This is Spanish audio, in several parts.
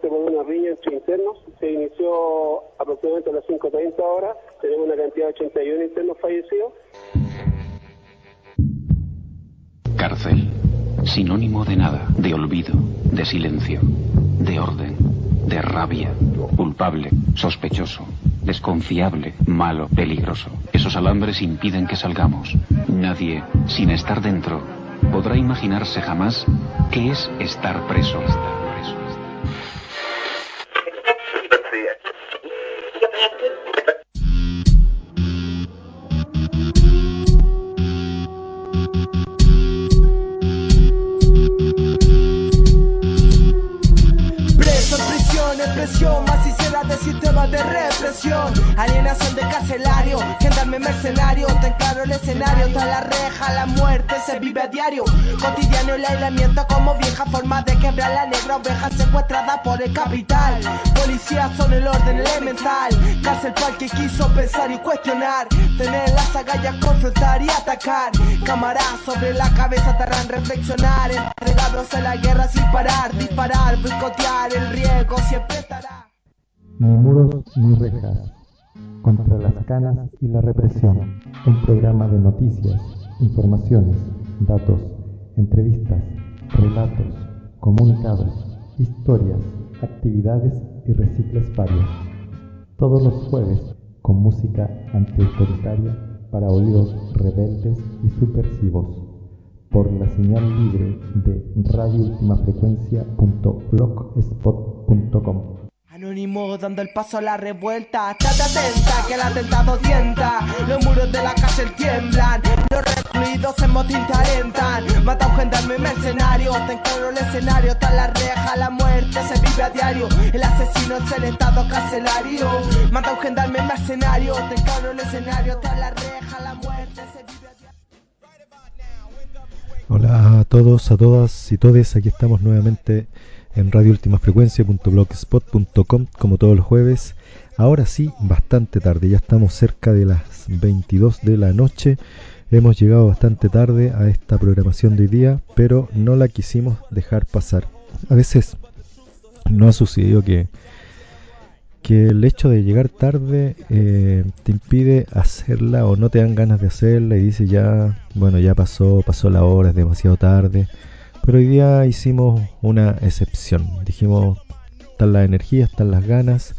por una riña entre internos. Se inició aproximadamente a las 5.30 horas. Tenemos una cantidad de 81 internos fallecidos. Cárcel. Sinónimo de nada, de olvido, de silencio, de orden, de rabia, culpable, sospechoso, desconfiable, malo, peligroso. Esos alambres impiden que salgamos. Nadie, sin estar dentro, podrá imaginarse jamás qué es estar. Preso mercenario. Ten claro el escenario, tras la reja, la muerte se vive a diario. Cotidiano el aislamiento como vieja forma de quebrar la negra oveja secuestrada por el capital. Policías son el orden elemental. Cárcel para que quiso pensar y cuestionar. Tener las agallas, confrontar y atacar. Cámaras sobre la cabeza te harán reflexionar. Entregados a la guerra sin parar, disparar, boicotear. El riesgo siempre estará. Ni muros ni rejas. Contra las canas y la represión. Un programa de noticias, informaciones, datos, entrevistas, relatos, comunicados, historias, actividades y recicles varios. Todos los jueves con música antiautoritaria para oídos rebeldes y subversivos. Por la señal libre de radioultimafrecuencia.blogspot.com. Anónimo dando el paso a la revuelta. Estate atenta que el atentado tienta. Los muros de la cárcel tiemblan. Los recluidos en motín te alentan. Mata un gendarme mercenario. Ten claro el escenario. Está la reja, la muerte se vive a diario. El asesino es el estado carcelario. Mata un gendarme mercenario. Ten claro el escenario. Está la reja, la muerte se vive a diario. Hola a todos, a todas y todes, aquí estamos nuevamente en radioultimafrecuencia.blogspot.com como todos los jueves. Ahora sí, bastante tarde, ya estamos cerca de las 22 de la noche. Hemos llegado bastante tarde a esta programación de hoy día, pero no la quisimos dejar pasar. A veces no ha sucedido que, que el hecho de llegar tarde eh, te impide hacerla o no te dan ganas de hacerla y dices ya, bueno, ya pasó, pasó la hora, es demasiado tarde. Pero hoy día hicimos una excepción. Dijimos, están las energías, están las ganas.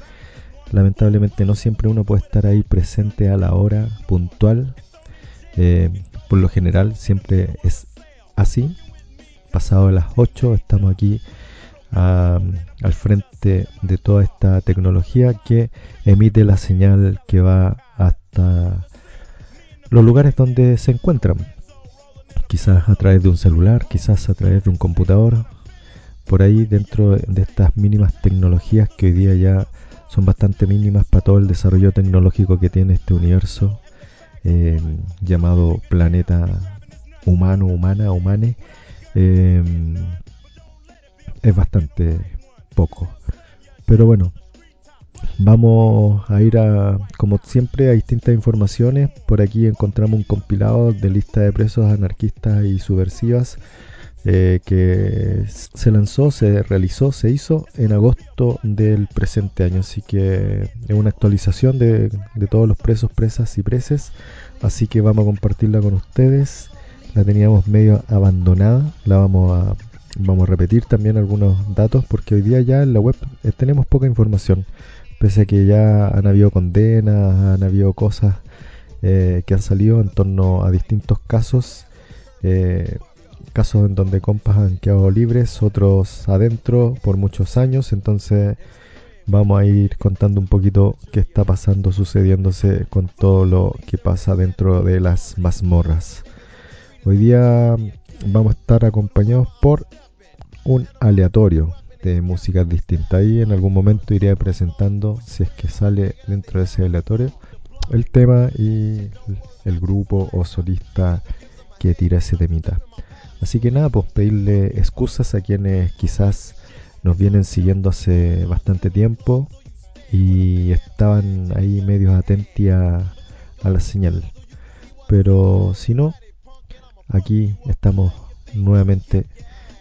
Lamentablemente no siempre uno puede estar ahí presente a la hora puntual. Eh, por lo general siempre es así. Pasado las 8 estamos aquí ah, al frente de toda esta tecnología que emite la señal que va hasta los lugares donde se encuentran quizás a través de un celular, quizás a través de un computador, por ahí dentro de estas mínimas tecnologías que hoy día ya son bastante mínimas para todo el desarrollo tecnológico que tiene este universo eh, llamado planeta humano, humana, humane, eh, es bastante poco. Pero bueno, Vamos a ir a, como siempre, a distintas informaciones. Por aquí encontramos un compilado de lista de presos anarquistas y subversivas eh, que se lanzó, se realizó, se hizo en agosto del presente año. Así que es una actualización de, de todos los presos, presas y preses. Así que vamos a compartirla con ustedes. La teníamos medio abandonada. La vamos a, vamos a repetir también algunos datos porque hoy día ya en la web eh, tenemos poca información pese a que ya han habido condenas, han habido cosas eh, que han salido en torno a distintos casos, eh, casos en donde compas han quedado libres, otros adentro por muchos años, entonces vamos a ir contando un poquito qué está pasando, sucediéndose con todo lo que pasa dentro de las mazmorras. Hoy día vamos a estar acompañados por un aleatorio, de músicas distintas. Ahí en algún momento iré presentando, si es que sale dentro de ese aleatorio, el tema y el grupo o solista que tira ese temita. Así que nada, pues pedirle excusas a quienes quizás nos vienen siguiendo hace bastante tiempo y estaban ahí medio atentos a la señal. Pero si no, aquí estamos nuevamente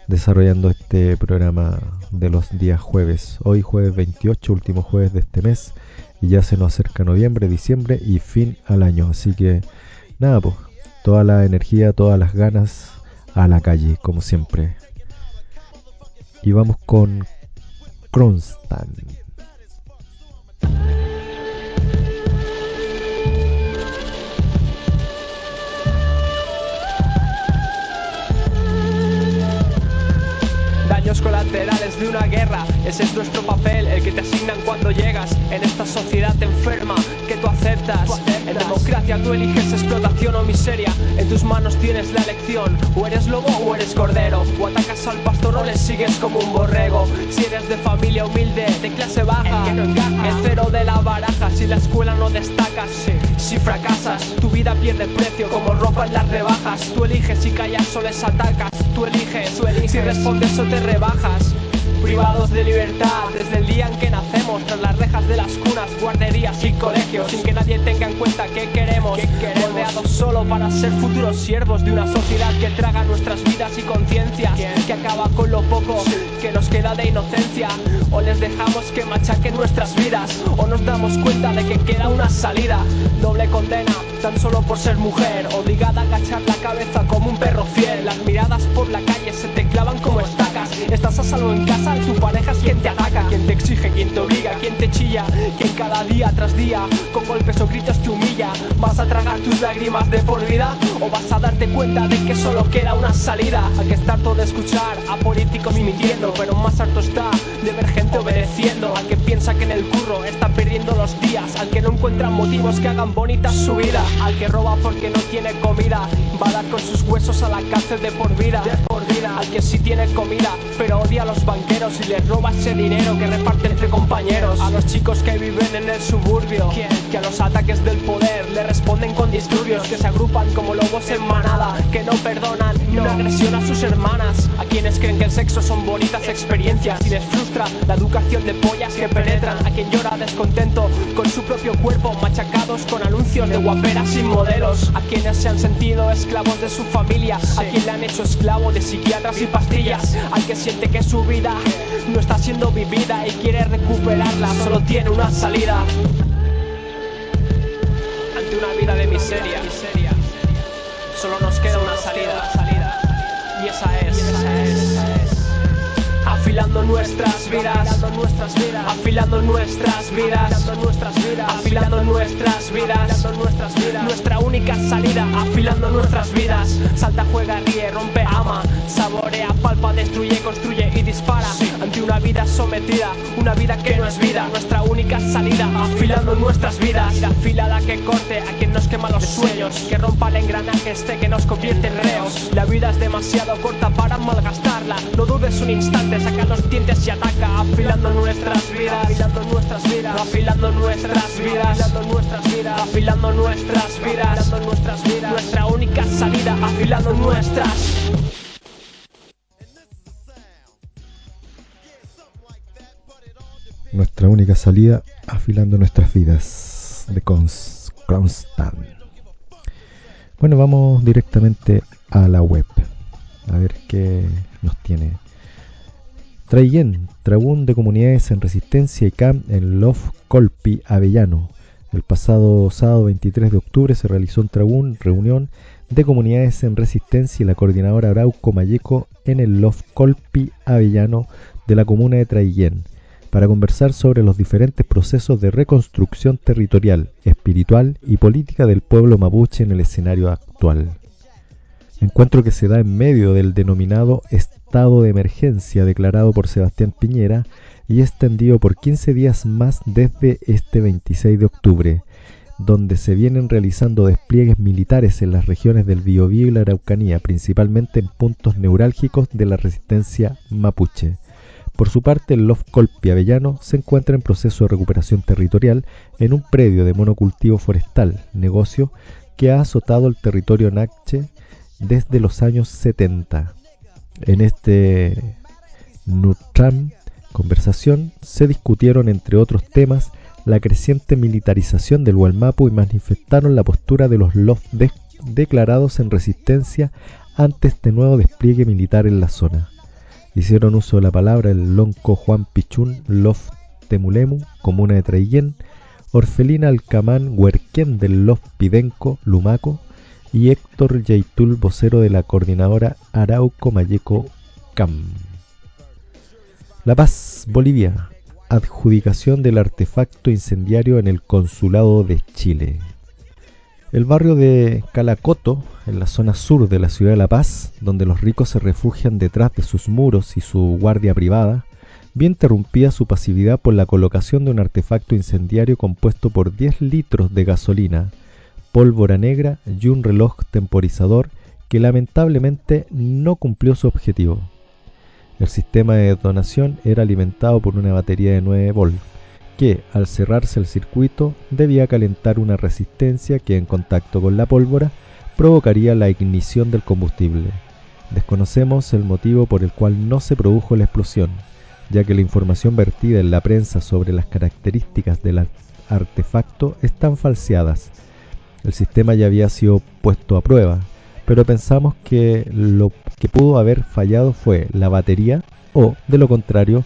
desarrollando este programa de los días jueves. Hoy jueves 28, último jueves de este mes. Y ya se nos acerca noviembre, diciembre y fin al año. Así que nada, pues toda la energía, todas las ganas a la calle, como siempre. Y vamos con Kronstadt. Colaterales de una guerra. Ese es nuestro papel, el que te asignan cuando llegas en esta sociedad enferma que tú aceptas. En democracia tú eliges explotación o miseria. En tus manos tienes la elección. O eres lobo o eres cordero. O atacas al pastor o le sigues como un borrego. Si eres de familia humilde, de clase baja, el, cero de la baraja. Si la escuela no destacas, si fracasas, tu vida pierde precio como ropa en las rebajas. Tú eliges si callas o les atacas. Tú eliges, tú eliges. si respondes o te rebajas privados de libertad desde el día en que nacemos, tras las rejas de las cunas, guarderías y colegios, sin que nadie tenga en cuenta qué queremos, rodeados solo para ser futuros siervos de una sociedad que traga nuestras vidas y conciencias, que acaba con lo poco que nos queda de inocencia, o les dejamos que machaquen nuestras vidas, o nos damos cuenta de que queda una salida, doble condena, tan solo por ser mujer, obligada a agachar la cabeza como un perro fiel, las miradas por la calle se te clavan como estacas, estás a salvo en casa tu pareja es quien te ataca, quien te exige, quien te obliga, quien te chilla, quien cada día tras día con golpes o gritos te humilla. ¿Vas a tragar tus lágrimas de por vida o vas a darte cuenta de que solo queda una salida? Hay que estar todo de escuchar a políticos mintiendo, pero más harto está de ver gente obedeciendo. Al que piensa que en el curro está perdiendo los días, al que no encuentra motivos que hagan bonita su vida, al que roba porque no tiene comida, va a dar con sus huesos a la cárcel de por vida, de por vida, al que sí tiene comida, pero odia a los banqueros y les roba ese dinero que reparte entre compañeros. A los chicos que viven en el suburbio, que a los ataques del poder le responden con disturbios, que se agrupan como lobos en manada, que no perdonan ni una agresión a sus hermanas. A quienes creen que el sexo son bonitas experiencias y les frustra la educación de pollas que penetran. A quien llora descontento con su propio cuerpo, machacados con anuncios de sin modelos. A quienes se han sentido esclavos de su familia, a quien le han hecho esclavo de psiquiatras y pastillas. Al que siente que su vida no está siendo vivida y quiere recuperarla, solo tiene una salida. Ante una vida de miseria, solo nos queda una salida. Y esa es. Afilando nuestras vidas, afilando nuestras vidas, afilando nuestras vidas, nuestra única salida, afilando nuestras vidas. Salta, juega, ríe, rompe, ama, saborea, palpa, destruye, construye y dispara. Ante una vida sometida, una vida que no es vida, nuestra única salida, afilando nuestras vidas. Afilada que corte a quien nos quema los sueños, que rompa el engranaje este que nos convierte en reos. La vida es demasiado corta para malgastarla, no dudes un instante, saca los dientes y ataca, afilando nuestras vidas, afilando nuestras vidas, afilando nuestras vidas, afilando nuestras vidas, afilando nuestras vidas, afilando nuestras vidas, nuestra única salida, afilando nuestras. Nuestra única salida afilando nuestras vidas. De Constant. Bueno, vamos directamente a la web. A ver qué nos tiene. Trayen, Trabún de Comunidades en Resistencia y CAM en Lof Colpi, Avellano. El pasado sábado 23 de octubre se realizó un Trabún, reunión de comunidades en resistencia y la coordinadora Arauco Mayeco en el Lof Colpi, Avellano de la comuna de Traillén para conversar sobre los diferentes procesos de reconstrucción territorial, espiritual y política del pueblo mapuche en el escenario actual. Encuentro que se da en medio del denominado estado de emergencia declarado por Sebastián Piñera y extendido por 15 días más desde este 26 de octubre, donde se vienen realizando despliegues militares en las regiones del Biobío y la Araucanía, principalmente en puntos neurálgicos de la resistencia mapuche. Por su parte, el Lof Avellano se encuentra en proceso de recuperación territorial en un predio de monocultivo forestal, negocio que ha azotado el territorio Nache desde los años 70. En este Nutram conversación se discutieron, entre otros temas, la creciente militarización del Hualmapu y manifestaron la postura de los Lof declarados en resistencia ante este nuevo despliegue militar en la zona. Hicieron uso de la palabra el lonco Juan Pichún Lof Temulemu, comuna de Traillén, Orfelina Alcamán Huerquén del Lof Pidenco, Lumaco, y Héctor Yaitul, vocero de la coordinadora Arauco Mayeco CAM. La Paz, Bolivia. Adjudicación del artefacto incendiario en el Consulado de Chile. El barrio de Calacoto, en la zona sur de la ciudad de La Paz, donde los ricos se refugian detrás de sus muros y su guardia privada, vio interrumpida su pasividad por la colocación de un artefacto incendiario compuesto por 10 litros de gasolina, pólvora negra y un reloj temporizador que lamentablemente no cumplió su objetivo. El sistema de detonación era alimentado por una batería de 9 volts, que, al cerrarse el circuito, debía calentar una resistencia que, en contacto con la pólvora, provocaría la ignición del combustible. Desconocemos el motivo por el cual no se produjo la explosión, ya que la información vertida en la prensa sobre las características del artefacto están falseadas. El sistema ya había sido puesto a prueba, pero pensamos que lo que pudo haber fallado fue la batería o, de lo contrario,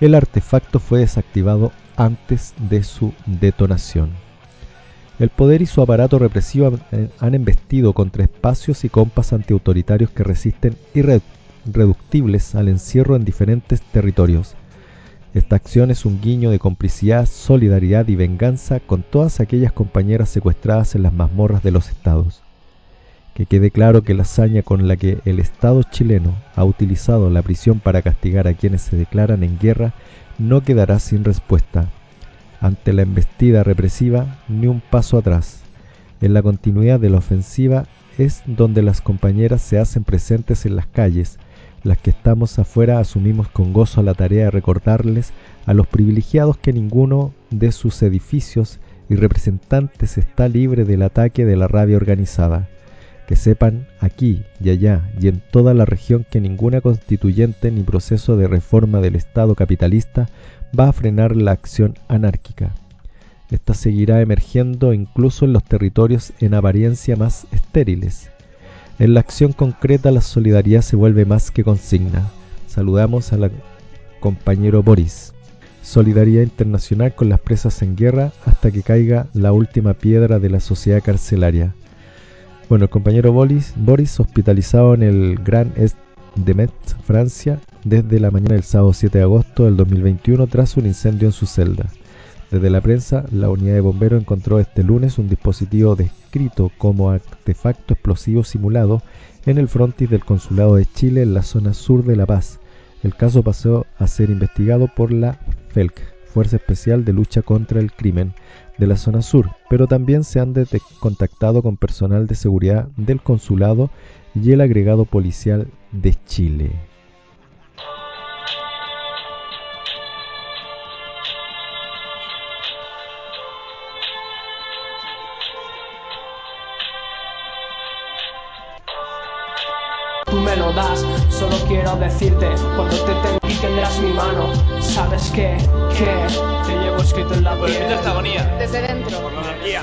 el artefacto fue desactivado antes de su detonación. El poder y su aparato represivo han embestido contra espacios y compas antiautoritarios que resisten irreductibles al encierro en diferentes territorios. Esta acción es un guiño de complicidad, solidaridad y venganza con todas aquellas compañeras secuestradas en las mazmorras de los estados. Que quede claro que la hazaña con la que el Estado chileno ha utilizado la prisión para castigar a quienes se declaran en guerra no quedará sin respuesta. Ante la embestida represiva, ni un paso atrás. En la continuidad de la ofensiva es donde las compañeras se hacen presentes en las calles, las que estamos afuera asumimos con gozo la tarea de recordarles a los privilegiados que ninguno de sus edificios y representantes está libre del ataque de la rabia organizada que sepan aquí y allá y en toda la región que ninguna constituyente ni proceso de reforma del Estado capitalista va a frenar la acción anárquica. Esta seguirá emergiendo incluso en los territorios en apariencia más estériles. En la acción concreta la solidaridad se vuelve más que consigna. Saludamos al compañero Boris. Solidaridad internacional con las presas en guerra hasta que caiga la última piedra de la sociedad carcelaria. Bueno, el compañero Boris, Boris hospitalizado en el Gran Est de Metz, Francia, desde la mañana del sábado 7 de agosto del 2021 tras un incendio en su celda. Desde la prensa, la unidad de bomberos encontró este lunes un dispositivo descrito como artefacto explosivo simulado en el frontis del Consulado de Chile en la zona sur de La Paz. El caso pasó a ser investigado por la FELC, Fuerza Especial de Lucha contra el Crimen, de la zona sur, pero también se han contactado con personal de seguridad del consulado y el agregado policial de Chile. Me lo das, solo quiero decirte Cuando te tengo y tendrás mi mano. ¿Sabes qué? ¿Qué? Te llevo escrito en la piel esta agonía. Desde dentro. Por la anarquía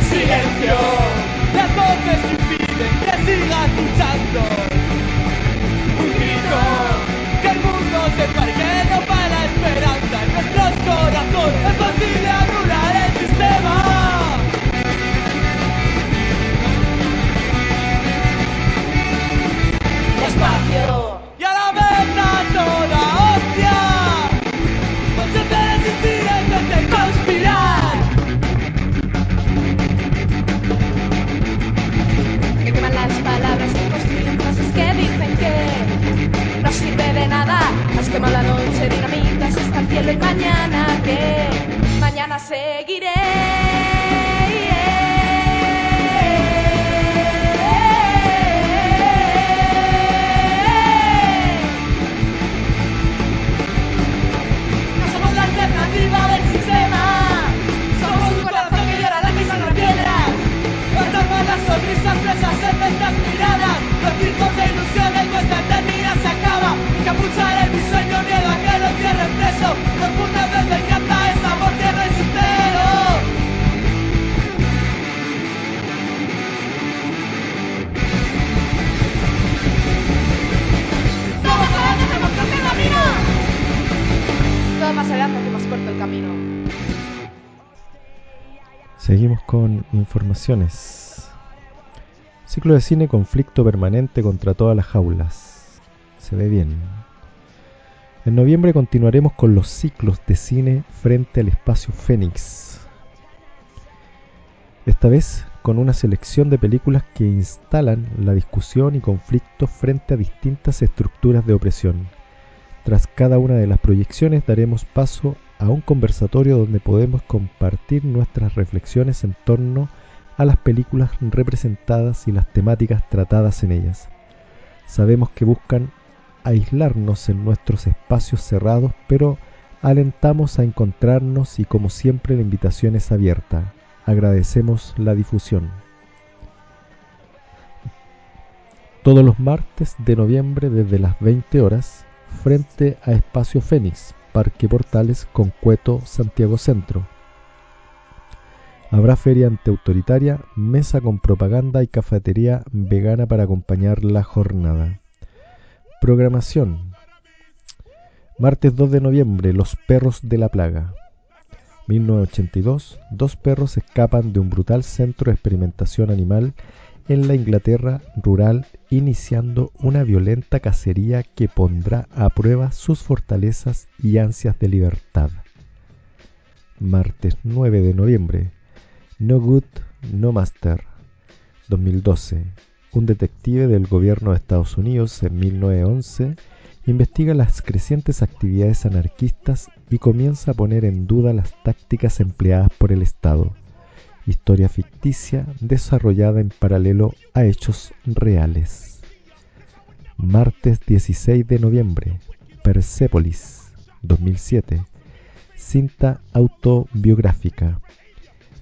Silencio, luchando. Un grito, que el mundo sepa que no para la esperanza en nuestros corazones. Es posible anular el sistema. Despacio no sirve de nada. Has quemado la noche, dinamitas hasta el cielo y mañana que mañana seguiré. Alternativa del sistema. Somos un corazón que llora lágrimas en la piedra. Guardamos las sonrisas presas en miradas escuchar el diseño niega que Los que hemos el camino Todo más adelante que más corto el camino Seguimos con informaciones. Ciclo de cine Conflicto Permanente contra todas las jaulas. Se ve bien. En noviembre continuaremos con los ciclos de cine frente al espacio Fénix. Esta vez con una selección de películas que instalan la discusión y conflicto frente a distintas estructuras de opresión. Tras cada una de las proyecciones daremos paso a un conversatorio donde podemos compartir nuestras reflexiones en torno a las películas representadas y las temáticas tratadas en ellas. Sabemos que buscan aislarnos en nuestros espacios cerrados, pero alentamos a encontrarnos y como siempre la invitación es abierta. Agradecemos la difusión. Todos los martes de noviembre desde las 20 horas, frente a Espacio Fénix, Parque Portales con Cueto, Santiago Centro. Habrá feria antiautoritaria, mesa con propaganda y cafetería vegana para acompañar la jornada. Programación. Martes 2 de noviembre, Los Perros de la Plaga. 1982, dos perros escapan de un brutal centro de experimentación animal en la Inglaterra rural, iniciando una violenta cacería que pondrá a prueba sus fortalezas y ansias de libertad. Martes 9 de noviembre, No Good, No Master. 2012, un detective del gobierno de Estados Unidos en 1911 investiga las crecientes actividades anarquistas y comienza a poner en duda las tácticas empleadas por el Estado. Historia ficticia desarrollada en paralelo a hechos reales. Martes 16 de noviembre, Persepolis, 2007. Cinta autobiográfica.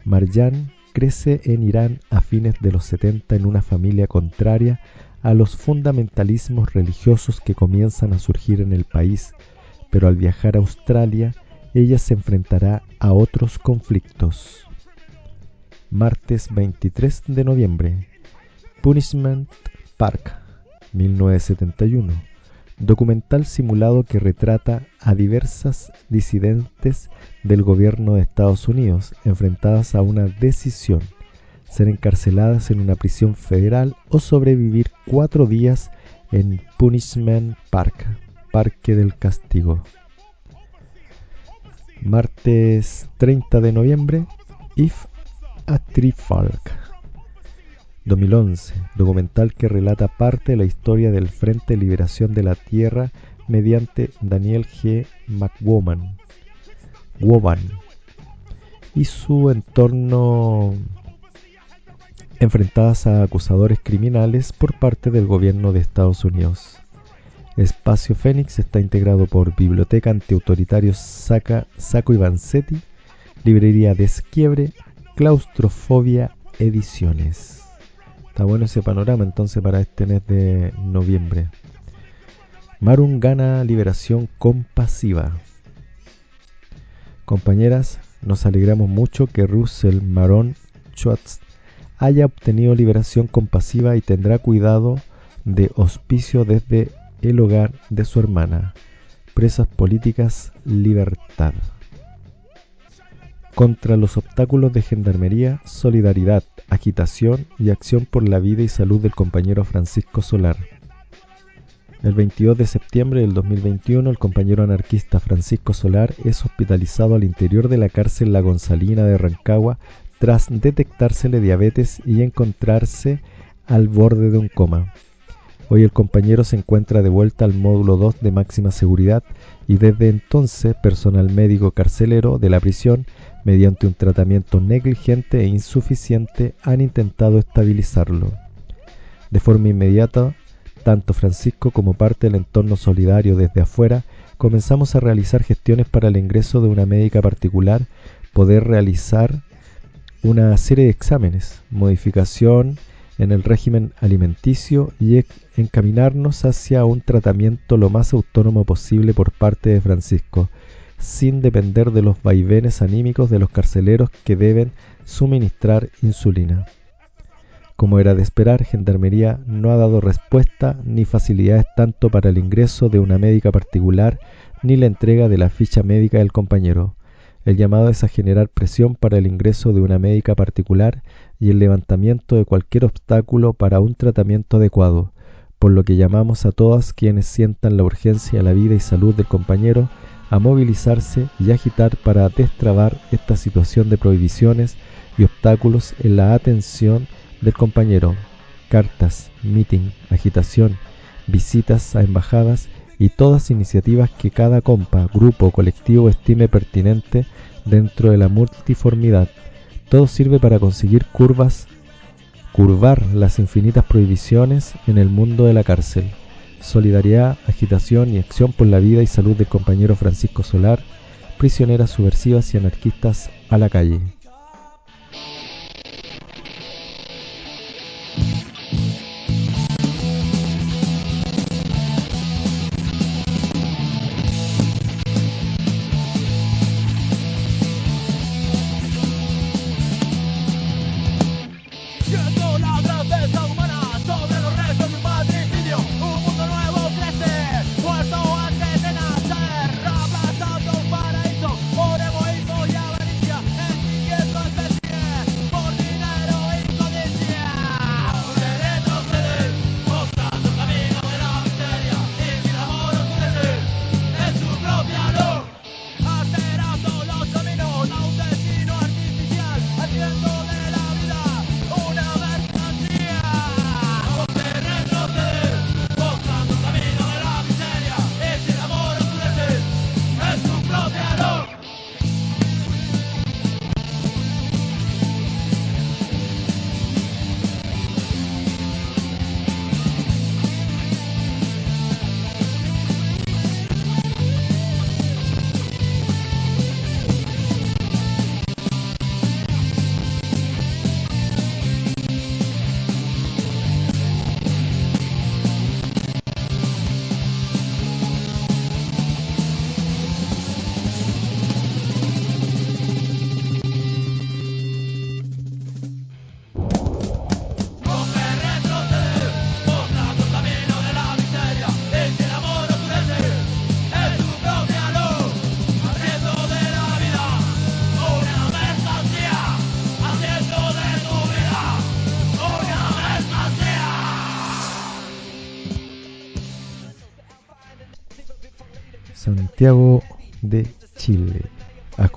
Marjan crece en Irán a fines de los 70 en una familia contraria a los fundamentalismos religiosos que comienzan a surgir en el país, pero al viajar a Australia ella se enfrentará a otros conflictos. Martes 23 de noviembre, Punishment Park, 1971, documental simulado que retrata a diversas disidentes del gobierno de Estados Unidos enfrentadas a una decisión, ser encarceladas en una prisión federal o sobrevivir cuatro días en Punishment Park, Parque del Castigo. Martes 30 de noviembre, If a Trifalk. 2011, documental que relata parte de la historia del Frente de Liberación de la Tierra mediante Daniel G. McWoman. Y su entorno enfrentadas a acusadores criminales por parte del gobierno de Estados Unidos. Espacio Fénix está integrado por Biblioteca Antiautoritario Saca, Saco y Vanzetti, Librería Desquiebre, Claustrofobia Ediciones. Está bueno ese panorama entonces para este mes de noviembre. Marun gana liberación compasiva. Compañeras, nos alegramos mucho que Russell Maron Schwartz haya obtenido liberación compasiva y tendrá cuidado de hospicio desde el hogar de su hermana. Presas políticas, libertad. Contra los obstáculos de gendarmería, solidaridad, agitación y acción por la vida y salud del compañero Francisco Solar. El 22 de septiembre del 2021, el compañero anarquista Francisco Solar es hospitalizado al interior de la cárcel La Gonzalina de Rancagua tras detectársele diabetes y encontrarse al borde de un coma. Hoy el compañero se encuentra de vuelta al módulo 2 de máxima seguridad y desde entonces personal médico carcelero de la prisión, mediante un tratamiento negligente e insuficiente, han intentado estabilizarlo. De forma inmediata, tanto Francisco como parte del entorno solidario desde afuera, comenzamos a realizar gestiones para el ingreso de una médica particular, poder realizar una serie de exámenes, modificación en el régimen alimenticio y encaminarnos hacia un tratamiento lo más autónomo posible por parte de Francisco, sin depender de los vaivenes anímicos de los carceleros que deben suministrar insulina. Como era de esperar, Gendarmería no ha dado respuesta ni facilidades tanto para el ingreso de una médica particular ni la entrega de la ficha médica del compañero. El llamado es a generar presión para el ingreso de una médica particular y el levantamiento de cualquier obstáculo para un tratamiento adecuado, por lo que llamamos a todas quienes sientan la urgencia de la vida y salud del compañero a movilizarse y agitar para destrabar esta situación de prohibiciones y obstáculos en la atención del compañero. Cartas, meeting, agitación, visitas a embajadas y todas iniciativas que cada compa, grupo colectivo estime pertinente dentro de la multiformidad. Todo sirve para conseguir curvas, curvar las infinitas prohibiciones en el mundo de la cárcel. Solidaridad, agitación y acción por la vida y salud del compañero Francisco Solar, prisioneras subversivas y anarquistas a la calle.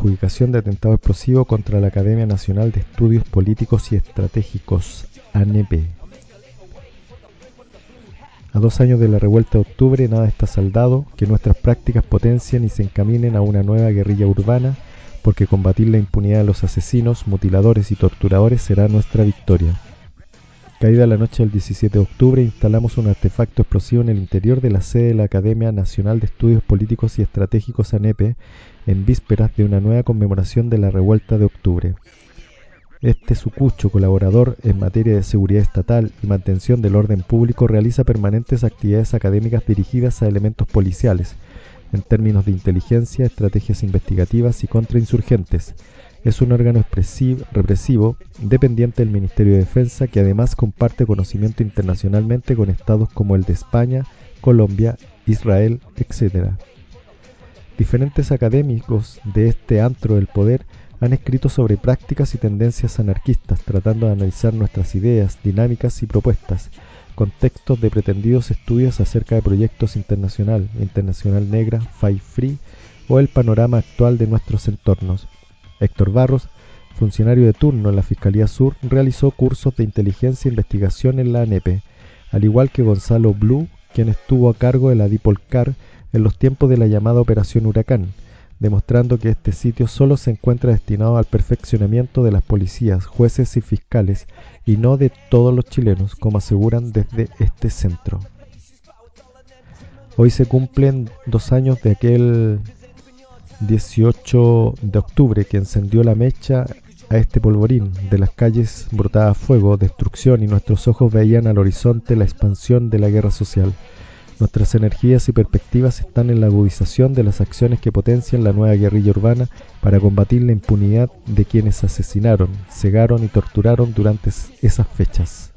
Adjudicación de atentado explosivo contra la Academia Nacional de Estudios Políticos y Estratégicos, ANEP. A dos años de la revuelta de octubre, nada está saldado, que nuestras prácticas potencien y se encaminen a una nueva guerrilla urbana, porque combatir la impunidad de los asesinos, mutiladores y torturadores será nuestra victoria. Caída la noche del 17 de octubre, instalamos un artefacto explosivo en el interior de la sede de la Academia Nacional de Estudios Políticos y Estratégicos ANEPE en vísperas de una nueva conmemoración de la revuelta de octubre. Este sucucho colaborador en materia de seguridad estatal y mantención del orden público realiza permanentes actividades académicas dirigidas a elementos policiales, en términos de inteligencia, estrategias investigativas y contrainsurgentes, es un órgano represivo dependiente del Ministerio de Defensa que además comparte conocimiento internacionalmente con estados como el de España, Colombia, Israel, etc. Diferentes académicos de este antro del poder han escrito sobre prácticas y tendencias anarquistas, tratando de analizar nuestras ideas, dinámicas y propuestas, contextos de pretendidos estudios acerca de proyectos internacional, Internacional Negra, Five Free o el panorama actual de nuestros entornos, Héctor Barros, funcionario de turno en la Fiscalía Sur, realizó cursos de inteligencia e investigación en la ANEP, al igual que Gonzalo Blue, quien estuvo a cargo de la Dipolcar en los tiempos de la llamada Operación Huracán, demostrando que este sitio solo se encuentra destinado al perfeccionamiento de las policías, jueces y fiscales, y no de todos los chilenos, como aseguran desde este centro. Hoy se cumplen dos años de aquel 18 de octubre que encendió la mecha a este polvorín. De las calles brotaba fuego, destrucción y nuestros ojos veían al horizonte la expansión de la guerra social. Nuestras energías y perspectivas están en la agudización de las acciones que potencian la nueva guerrilla urbana para combatir la impunidad de quienes asesinaron, cegaron y torturaron durante esas fechas.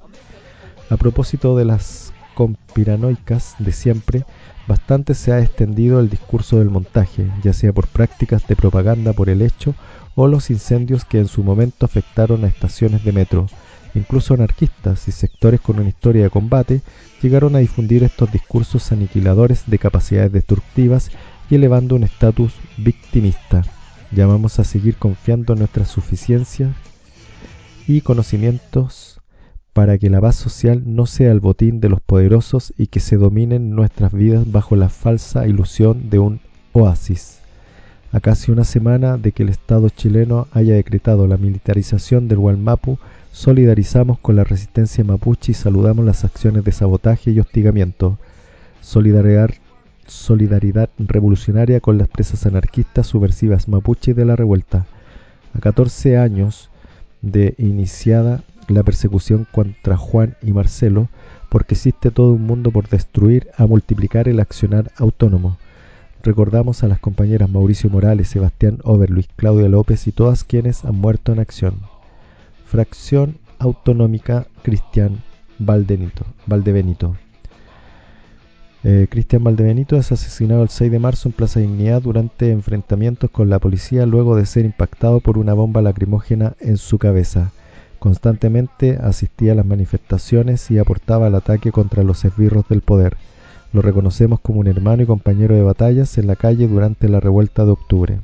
A propósito de las conspiranoicas de siempre, bastante se ha extendido el discurso del montaje, ya sea por prácticas de propaganda por el hecho o los incendios que en su momento afectaron a estaciones de metro. Incluso anarquistas y sectores con una historia de combate llegaron a difundir estos discursos aniquiladores de capacidades destructivas y elevando un estatus victimista. Llamamos a seguir confiando en nuestra suficiencia y conocimientos para que la paz social no sea el botín de los poderosos y que se dominen nuestras vidas bajo la falsa ilusión de un oasis. A casi una semana de que el Estado chileno haya decretado la militarización del Gualmapu, solidarizamos con la resistencia mapuche y saludamos las acciones de sabotaje y hostigamiento. Solidaridad, solidaridad revolucionaria con las presas anarquistas subversivas mapuche de la revuelta. A 14 años de iniciada la persecución contra Juan y Marcelo, porque existe todo un mundo por destruir, a multiplicar el accionar autónomo. Recordamos a las compañeras Mauricio Morales, Sebastián Over, Luis Claudia López y todas quienes han muerto en acción. Fracción Autonómica Cristian Valdenito, Valdebenito. Eh, Cristian Valdebenito es asesinado el 6 de marzo en Plaza Dignidad durante enfrentamientos con la policía luego de ser impactado por una bomba lacrimógena en su cabeza. Constantemente asistía a las manifestaciones y aportaba al ataque contra los esbirros del poder. Lo reconocemos como un hermano y compañero de batallas en la calle durante la revuelta de octubre.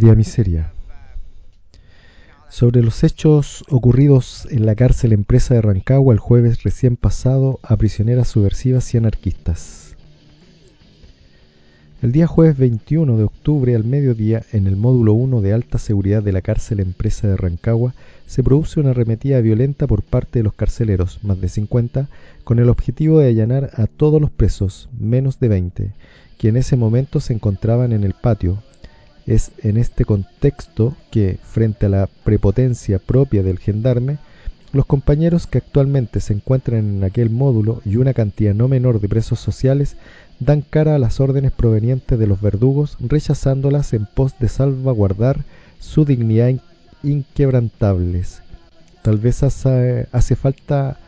Seria miseria. Sobre los hechos ocurridos en la cárcel empresa de Rancagua el jueves recién pasado a prisioneras subversivas y anarquistas. El día jueves 21 de octubre al mediodía, en el módulo 1 de alta seguridad de la cárcel empresa de Rancagua, se produce una arremetida violenta por parte de los carceleros, más de 50, con el objetivo de allanar a todos los presos, menos de 20, que en ese momento se encontraban en el patio, es en este contexto que, frente a la prepotencia propia del gendarme, los compañeros que actualmente se encuentran en aquel módulo y una cantidad no menor de presos sociales dan cara a las órdenes provenientes de los verdugos, rechazándolas en pos de salvaguardar su dignidad inquebrantables. Tal vez hace, hace falta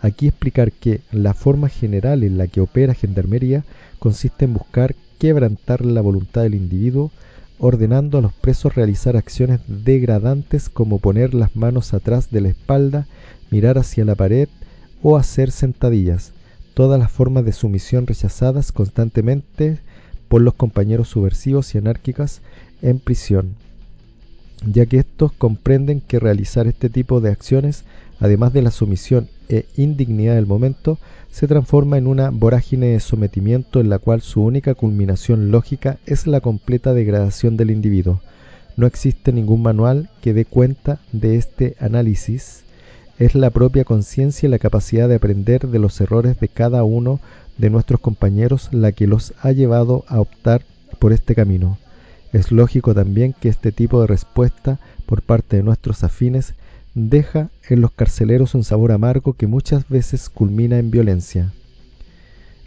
aquí explicar que la forma general en la que opera Gendarmería consiste en buscar quebrantar la voluntad del individuo ordenando a los presos realizar acciones degradantes como poner las manos atrás de la espalda, mirar hacia la pared o hacer sentadillas, todas las formas de sumisión rechazadas constantemente por los compañeros subversivos y anárquicas en prisión, ya que estos comprenden que realizar este tipo de acciones, además de la sumisión e indignidad del momento, se transforma en una vorágine de sometimiento en la cual su única culminación lógica es la completa degradación del individuo. No existe ningún manual que dé cuenta de este análisis es la propia conciencia y la capacidad de aprender de los errores de cada uno de nuestros compañeros la que los ha llevado a optar por este camino. Es lógico también que este tipo de respuesta por parte de nuestros afines deja en los carceleros un sabor amargo que muchas veces culmina en violencia.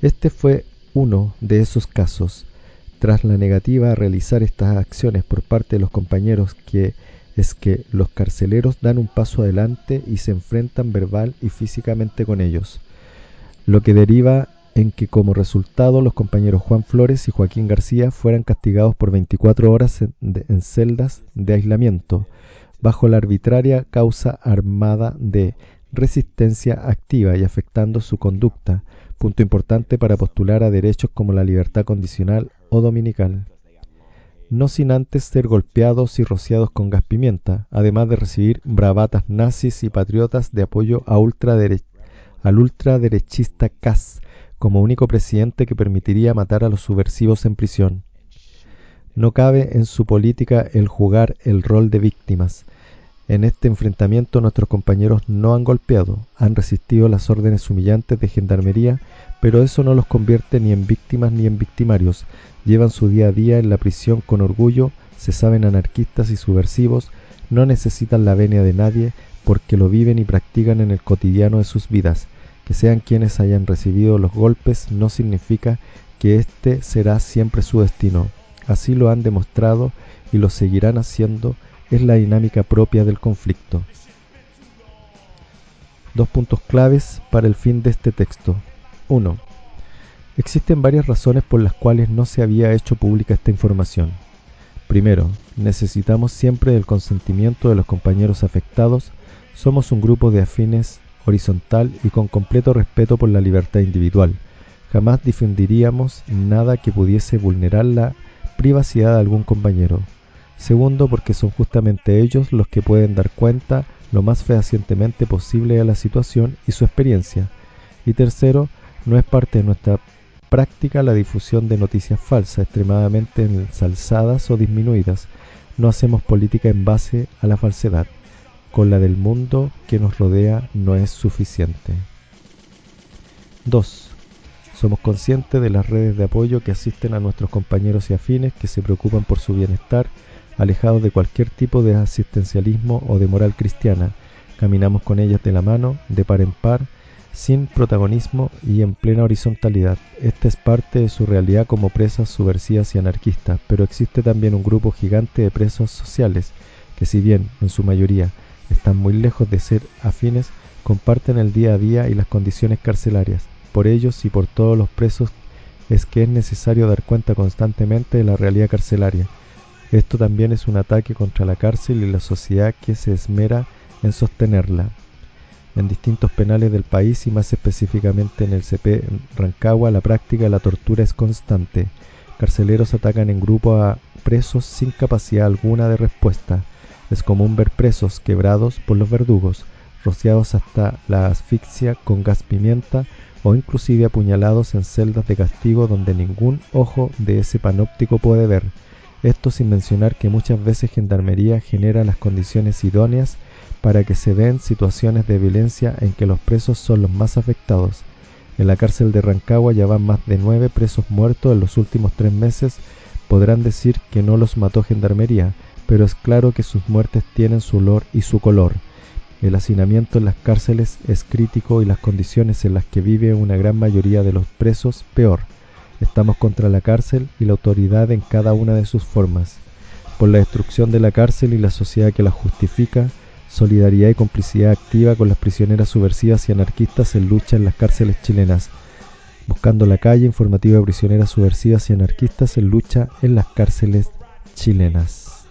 Este fue uno de esos casos. Tras la negativa a realizar estas acciones por parte de los compañeros que es que los carceleros dan un paso adelante y se enfrentan verbal y físicamente con ellos, lo que deriva en que como resultado los compañeros Juan Flores y Joaquín García fueran castigados por 24 horas en, celdas de aislamiento, bajo la arbitraria causa armada de resistencia activa y afectando su conducta, punto importante para postular a derechos como la libertad condicional o dominical no sin antes ser golpeados y rociados con gas pimienta, además de recibir bravatas nazis y patriotas de apoyo a al ultraderechista Kass como único presidente que permitiría matar a los subversivos en prisión. No cabe en su política el jugar el rol de víctimas. En este enfrentamiento nuestros compañeros no han golpeado, han resistido las órdenes humillantes de gendarmería, pero eso no los convierte ni en víctimas ni en victimarios, llevan su día a día en la prisión con orgullo, se saben anarquistas y subversivos, no necesitan la venia de nadie porque lo viven y practican en el cotidiano de sus vidas. Que sean quienes hayan recibido los golpes no significa que este será siempre su destino. Así lo han demostrado y lo seguirán haciendo, es la dinámica propia del conflicto. Dos puntos claves para el fin de este texto. 1. Existen varias razones por las cuales no se había hecho pública esta información. Primero, necesitamos siempre el consentimiento de los compañeros afectados. Somos un grupo de afines horizontal y con completo respeto por la libertad individual. Jamás difundiríamos nada que pudiese vulnerar la privacidad de algún compañero. Segundo, porque son justamente ellos los que pueden dar cuenta lo más fehacientemente posible de la situación y su experiencia. Y tercero, no es parte de nuestra práctica la difusión de noticias falsas, extremadamente ensalzadas o disminuidas. No hacemos política en base a la falsedad. Con la del mundo que nos rodea no es suficiente. 2. Somos conscientes de las redes de apoyo que asisten a nuestros compañeros y afines que se preocupan por su bienestar, alejados de cualquier tipo de asistencialismo o de moral cristiana. Caminamos con ellas de la mano, de par en par, sin protagonismo y en plena horizontalidad. Esta es parte de su realidad como presas subversivas y anarquistas, pero existe también un grupo gigante de presos sociales que si bien en su mayoría están muy lejos de ser afines, comparten el día a día y las condiciones carcelarias. Por ellos y por todos los presos es que es necesario dar cuenta constantemente de la realidad carcelaria. Esto también es un ataque contra la cárcel y la sociedad que se esmera en sostenerla. En distintos penales del país y más específicamente en el CP Rancagua, la práctica de la tortura es constante. Carceleros atacan en grupo a presos sin capacidad alguna de respuesta. Es común ver presos quebrados por los verdugos, rociados hasta la asfixia con gas pimienta o inclusive apuñalados en celdas de castigo donde ningún ojo de ese panóptico puede ver. Esto sin mencionar que muchas veces Gendarmería genera las condiciones idóneas para que se den situaciones de violencia en que los presos son los más afectados. En la cárcel de Rancagua ya van más de nueve presos muertos en los últimos tres meses. Podrán decir que no los mató Gendarmería, pero es claro que sus muertes tienen su olor y su color. El hacinamiento en las cárceles es crítico y las condiciones en las que vive una gran mayoría de los presos peor. Estamos contra la cárcel y la autoridad en cada una de sus formas. Por la destrucción de la cárcel y la sociedad que la justifica, solidaridad y complicidad activa con las prisioneras subversivas y anarquistas en lucha en las cárceles chilenas. Buscando la calle, informativa de prisioneras subversivas y anarquistas en lucha en las cárceles chilenas.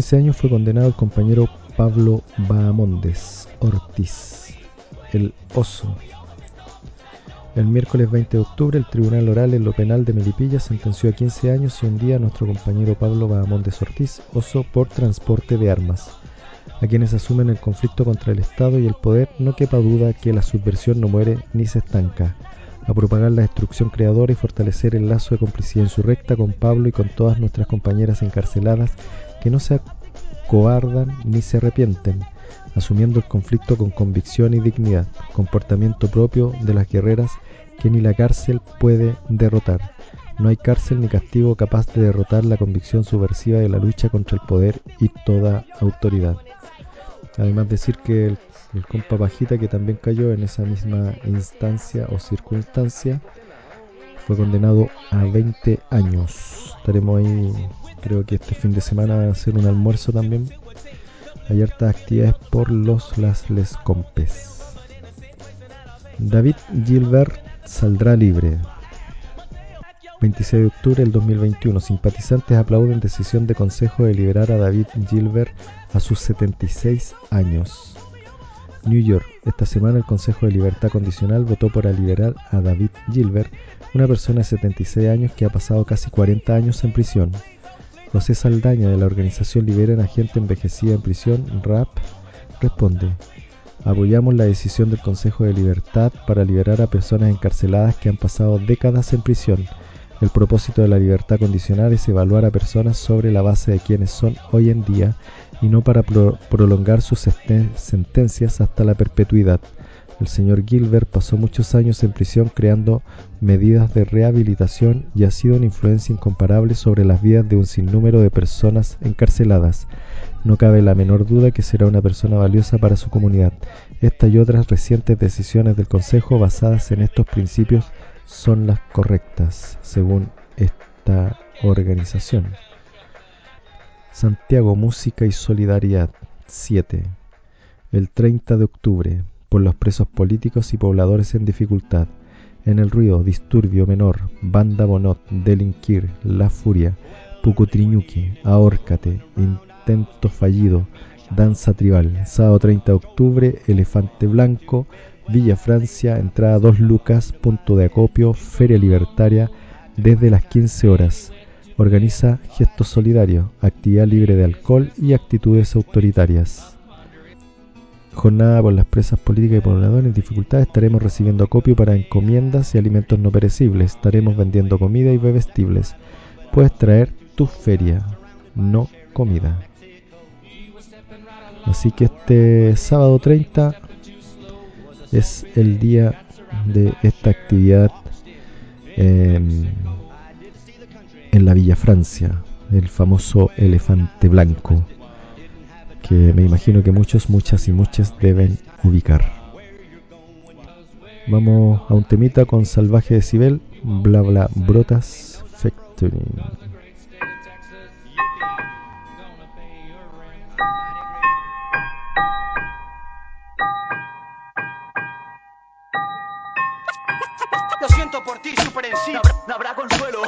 15 años fue condenado el compañero Pablo Bahamondes Ortiz, el oso. El miércoles 20 de octubre, el Tribunal Oral en lo Penal de Melipilla sentenció a 15 años y un día a nuestro compañero Pablo Bahamondes Ortiz, oso por transporte de armas. A quienes asumen el conflicto contra el Estado y el poder, no quepa duda que la subversión no muere ni se estanca. A propagar la destrucción creadora y fortalecer el lazo de complicidad insurrecta con Pablo y con todas nuestras compañeras encarceladas que no se cobardan ni se arrepienten, asumiendo el conflicto con convicción y dignidad, comportamiento propio de las guerreras que ni la cárcel puede derrotar. No hay cárcel ni castigo capaz de derrotar la convicción subversiva de la lucha contra el poder y toda autoridad. Además decir que el, el compa Pajita, que también cayó en esa misma instancia o circunstancia, fue condenado a 20 años. Estaremos ahí Creo que este fin de semana a ser un almuerzo también. Hay hartas actividades por los Las Les Compes. David Gilbert saldrá libre. 26 de octubre del 2021. Simpatizantes aplauden decisión de consejo de liberar a David Gilbert a sus 76 años. New York. Esta semana el Consejo de Libertad Condicional votó por liberar a David Gilbert, una persona de 76 años que ha pasado casi 40 años en prisión. José Saldaña de la organización Liberen a Gente Envejecida en Prisión, RAP, responde, apoyamos la decisión del Consejo de Libertad para liberar a personas encarceladas que han pasado décadas en prisión. El propósito de la libertad condicional es evaluar a personas sobre la base de quienes son hoy en día y no para pro prolongar sus sentencias hasta la perpetuidad. El señor Gilbert pasó muchos años en prisión creando medidas de rehabilitación y ha sido una influencia incomparable sobre las vidas de un sinnúmero de personas encarceladas. No cabe la menor duda que será una persona valiosa para su comunidad. Esta y otras recientes decisiones del Consejo basadas en estos principios son las correctas, según esta organización. Santiago Música y Solidaridad 7. El 30 de octubre, por los presos políticos y pobladores en dificultad. En el ruido, disturbio menor, banda bonot, delinquir, la furia, pucutriñuki, ahórcate, intento fallido, danza tribal, sábado 30 de octubre, elefante blanco, Villa Francia, entrada 2 lucas, punto de acopio, feria libertaria, desde las 15 horas. Organiza gestos solidarios, actividad libre de alcohol y actitudes autoritarias. Jornada por las presas políticas y pobladores en dificultades. Estaremos recibiendo acopio para encomiendas y alimentos no perecibles. Estaremos vendiendo comida y bebestibles. Puedes traer tu feria, no comida. Así que este sábado 30 es el día de esta actividad eh, en la Villa Francia, el famoso elefante blanco que me imagino que muchos, muchas y muchas deben ubicar. Vamos a un temita con Salvaje Decibel, bla bla brotas siento por ti, super en sí, no habrá, no habrá consuelo.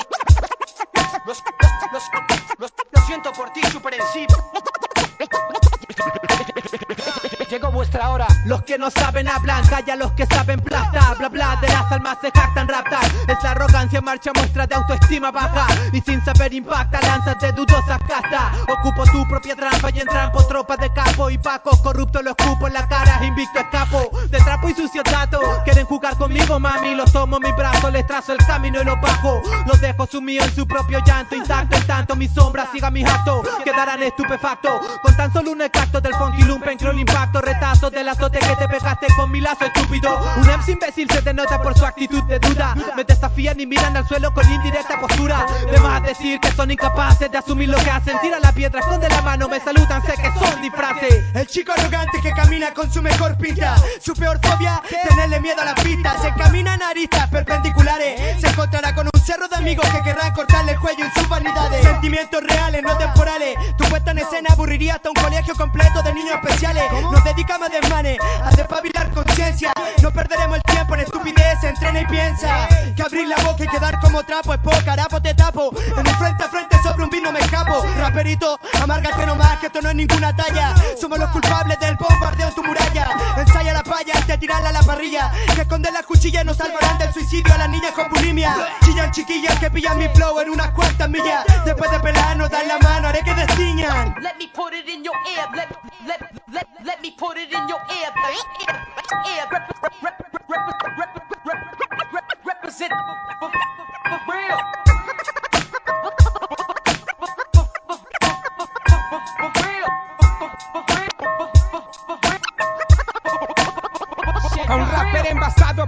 Lo, siento por ti, super en sí. Llegó vuestra hora. Los que no saben hablan, calla los que saben plata Bla bla, de las almas se jactan raptar. Es arrogancia marcha muestra de autoestima baja. Y sin saber impacta, lanzas de dudosas castas. Ocupo tu propia trampa y entrampo tropas de capo. Y pacos corruptos los cupo en la cara, invicto escapo. De trapo y sucio dato, quieren jugar conmigo mami. Los tomo en mis brazos, les trazo el camino y los bajo. Los dejo sumidos en su propio llanto intacto En tanto mi sombra siga mis actos, quedarán estupefactos Con tan solo un extracto del funky lumpen creo el impacto. Retazo del azote que te pegaste con mi lazo estúpido. Un MC imbécil se denota por su actitud de duda. Me desafían y miran al suelo con indirecta postura. De más decir que son incapaces de asumir lo que hacen. Tira la piedra, esconde la mano, me saludan, sé que son disfraces. El chico arrogante que camina con su mejor pinta. Su peor fobia, tenerle miedo a las pistas Se camina en aristas perpendiculares. Se encontrará con un cerro de amigos que querrán cortarle el cuello en sus vanidades. Sentimientos reales, no temporales. Tu puesta en escena aburriría hasta un colegio completo de niños especiales Nos dedicamos a desmanes, a despabilar conciencia No perderemos el tiempo en estupidez, entrena y piensa Que abrir la boca y quedar como trapo es poco, harapo te tapo En un frente a frente sobre un vino me escapo Rapero perito. Amárgate nomás, que esto no es ninguna talla. Somos los culpables del bombardeo en tu muralla. Ensaya la palla antes de tirarla a la parrilla. Que esconder las cuchillas nos salvarán del suicidio a las niñas con bulimia. Chillan chiquillas que pillan mi flow en unas cuantas millas. Después de pelarnos, dan la mano, haré que destiñan. Let me put it in your ear. Let, let, let, let me put it in your ear. Ear, ear. Rep, rep, rep, rep, rep, rep, rep, rep, represent for, real. For real.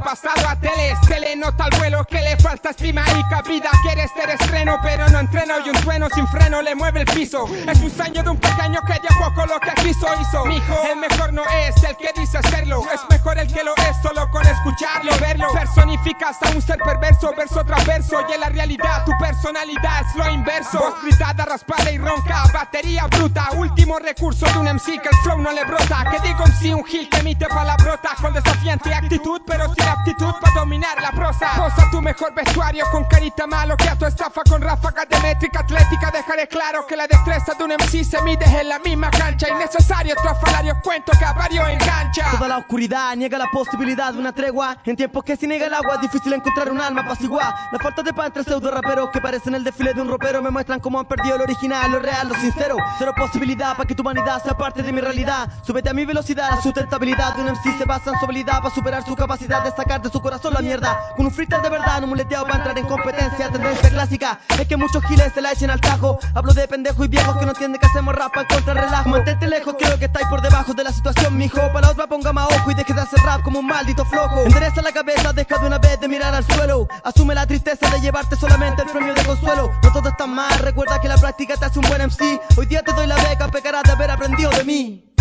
Pasado a tele Se le nota al vuelo que le falta estima y cabida. Quiere ser estreno pero no entreno Y un trueno sin freno le mueve el piso. Es un sueño de un pequeño que a poco lo que quiso hizo. Mijo, el mejor no es el que dice hacerlo. Es mejor el que lo es solo con escucharlo, verlo. Personificas a un ser perverso, verso tras verso. Y en la realidad tu personalidad es lo inverso. Voz gritada, raspada y ronca, batería bruta. Último recurso de un MC que el flow no le brota. Que digo sí, un gil que emite palabrota Con desafiante actitud pero sin aptitud para dominar la prosa Posa tu mejor vestuario con carita malo Que a tu estafa con ráfagas de métrica atlética Dejaré claro que la destreza de un MC se mide en la misma cancha Innecesario trafalarios cuento que a varios engancha Toda la oscuridad niega la posibilidad de una tregua. En tiempos que se niega el agua, difícil encontrar un alma apaciguada. La falta de pan entre pseudo raperos que parecen el desfile de un ropero me muestran cómo han perdido lo original, lo real, lo sincero. Cero posibilidad para que tu humanidad sea parte de mi realidad. Súbete a mi velocidad, la sustentabilidad de un MC se basa en su habilidad para superar su capacidad de sacar de su corazón la mierda. Con un freestyle de verdad, no muleteado para entrar en competencia. Tendencia clásica es que muchos giles se la echen al tajo. Hablo de pendejos y viejos que no entienden que hacemos rap para contra relajo. Mantente lejos, creo que estáis por debajo de la situación, mijo. Para la otra ponga más ojo y deje de hacer rap como un maldito flojo. Endereza la cabeza, deja de una vez de mirar al suelo. Asume la tristeza de llevarte solamente el premio de consuelo. No todo está mal, recuerda que la práctica te hace un buen MC. Hoy día te doy la beca, pecarás de haber aprendido de mí.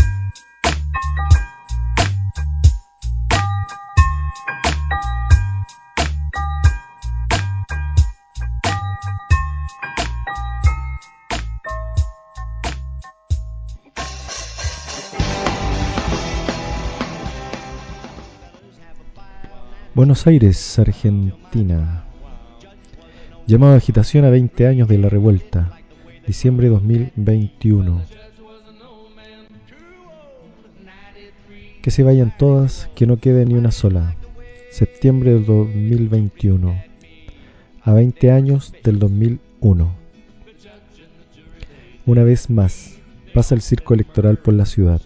Buenos Aires, Argentina. Llamado agitación a 20 años de la revuelta. Diciembre 2021. Que se vayan todas, que no quede ni una sola. Septiembre del 2021. A 20 años del 2001. Una vez más, pasa el circo electoral por la ciudad.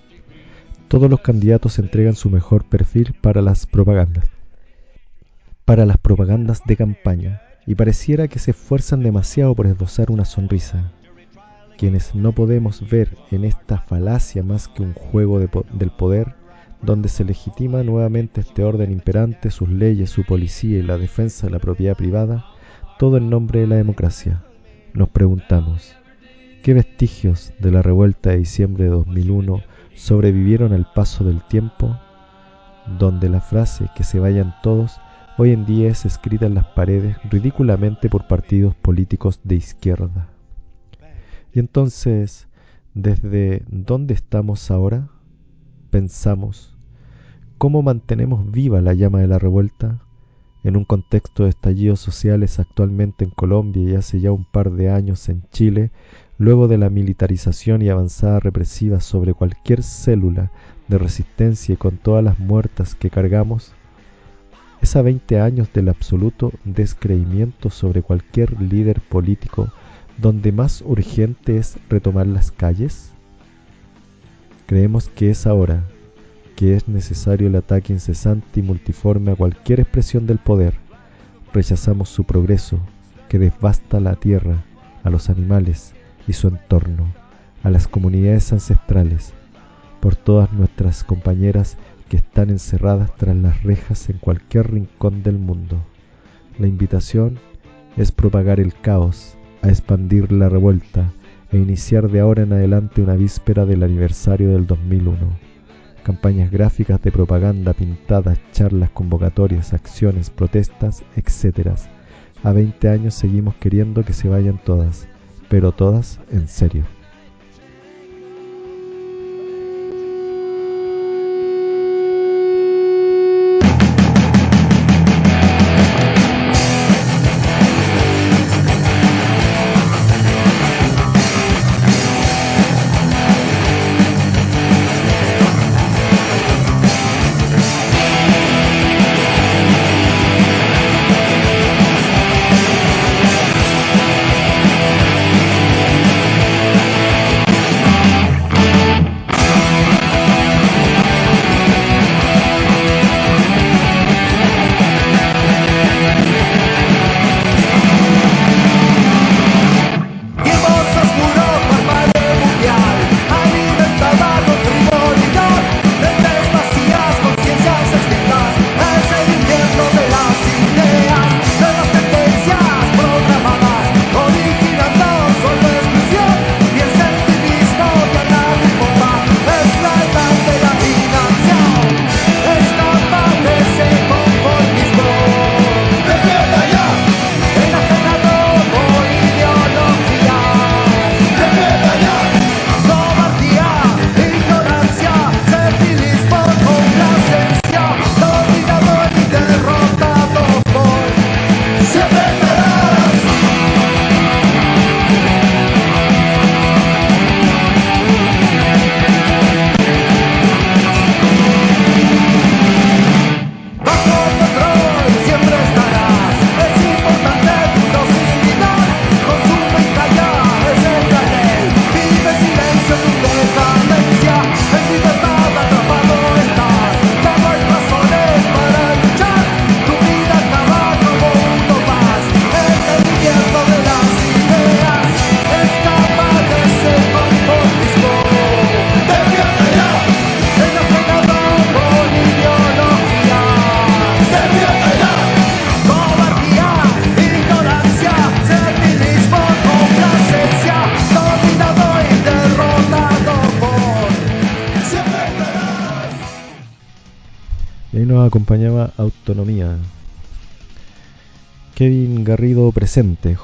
Todos los candidatos entregan su mejor perfil para las propagandas para las propagandas de campaña y pareciera que se esfuerzan demasiado por esbozar una sonrisa. Quienes no podemos ver en esta falacia más que un juego del poder, donde se legitima nuevamente este orden imperante, sus leyes, su policía y la defensa de la propiedad privada, todo en nombre de la democracia. Nos preguntamos, ¿qué vestigios de la revuelta de diciembre de 2001 sobrevivieron al paso del tiempo? Donde la frase que se vayan todos hoy en día es escrita en las paredes ridículamente por partidos políticos de izquierda. Y entonces, ¿desde dónde estamos ahora? Pensamos, ¿cómo mantenemos viva la llama de la revuelta? En un contexto de estallidos sociales actualmente en Colombia y hace ya un par de años en Chile, luego de la militarización y avanzada represiva sobre cualquier célula de resistencia y con todas las muertas que cargamos, es a 20 años del absoluto descreimiento sobre cualquier líder político donde más urgente es retomar las calles? Creemos que es ahora que es necesario el ataque incesante y multiforme a cualquier expresión del poder. Rechazamos su progreso que devasta la tierra, a los animales y su entorno, a las comunidades ancestrales, por todas nuestras compañeras que están encerradas tras las rejas en cualquier rincón del mundo. La invitación es propagar el caos, a expandir la revuelta e iniciar de ahora en adelante una víspera del aniversario del 2001. Campañas gráficas de propaganda, pintadas, charlas, convocatorias, acciones, protestas, etc. A 20 años seguimos queriendo que se vayan todas, pero todas en serio.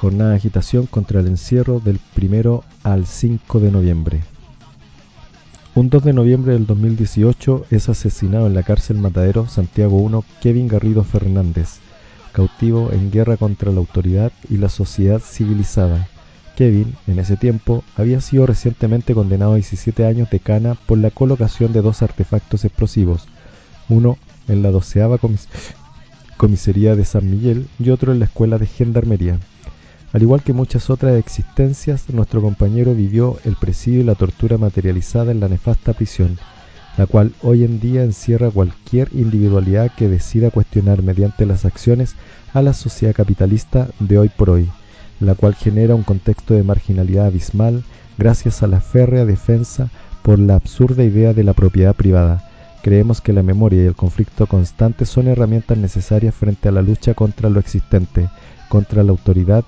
Jornada de agitación contra el encierro del primero al 5 de noviembre. Un 2 de noviembre del 2018 es asesinado en la cárcel Matadero Santiago 1 Kevin Garrido Fernández, cautivo en guerra contra la autoridad y la sociedad civilizada. Kevin, en ese tiempo, había sido recientemente condenado a 17 años de cana por la colocación de dos artefactos explosivos, uno en la doceava comisaría de San Miguel y otro en la escuela de gendarmería. Al igual que muchas otras existencias, nuestro compañero vivió el presidio y la tortura materializada en la nefasta prisión, la cual hoy en día encierra cualquier individualidad que decida cuestionar mediante las acciones a la sociedad capitalista de hoy por hoy, la cual genera un contexto de marginalidad abismal gracias a la férrea defensa por la absurda idea de la propiedad privada. Creemos que la memoria y el conflicto constante son herramientas necesarias frente a la lucha contra lo existente, contra la autoridad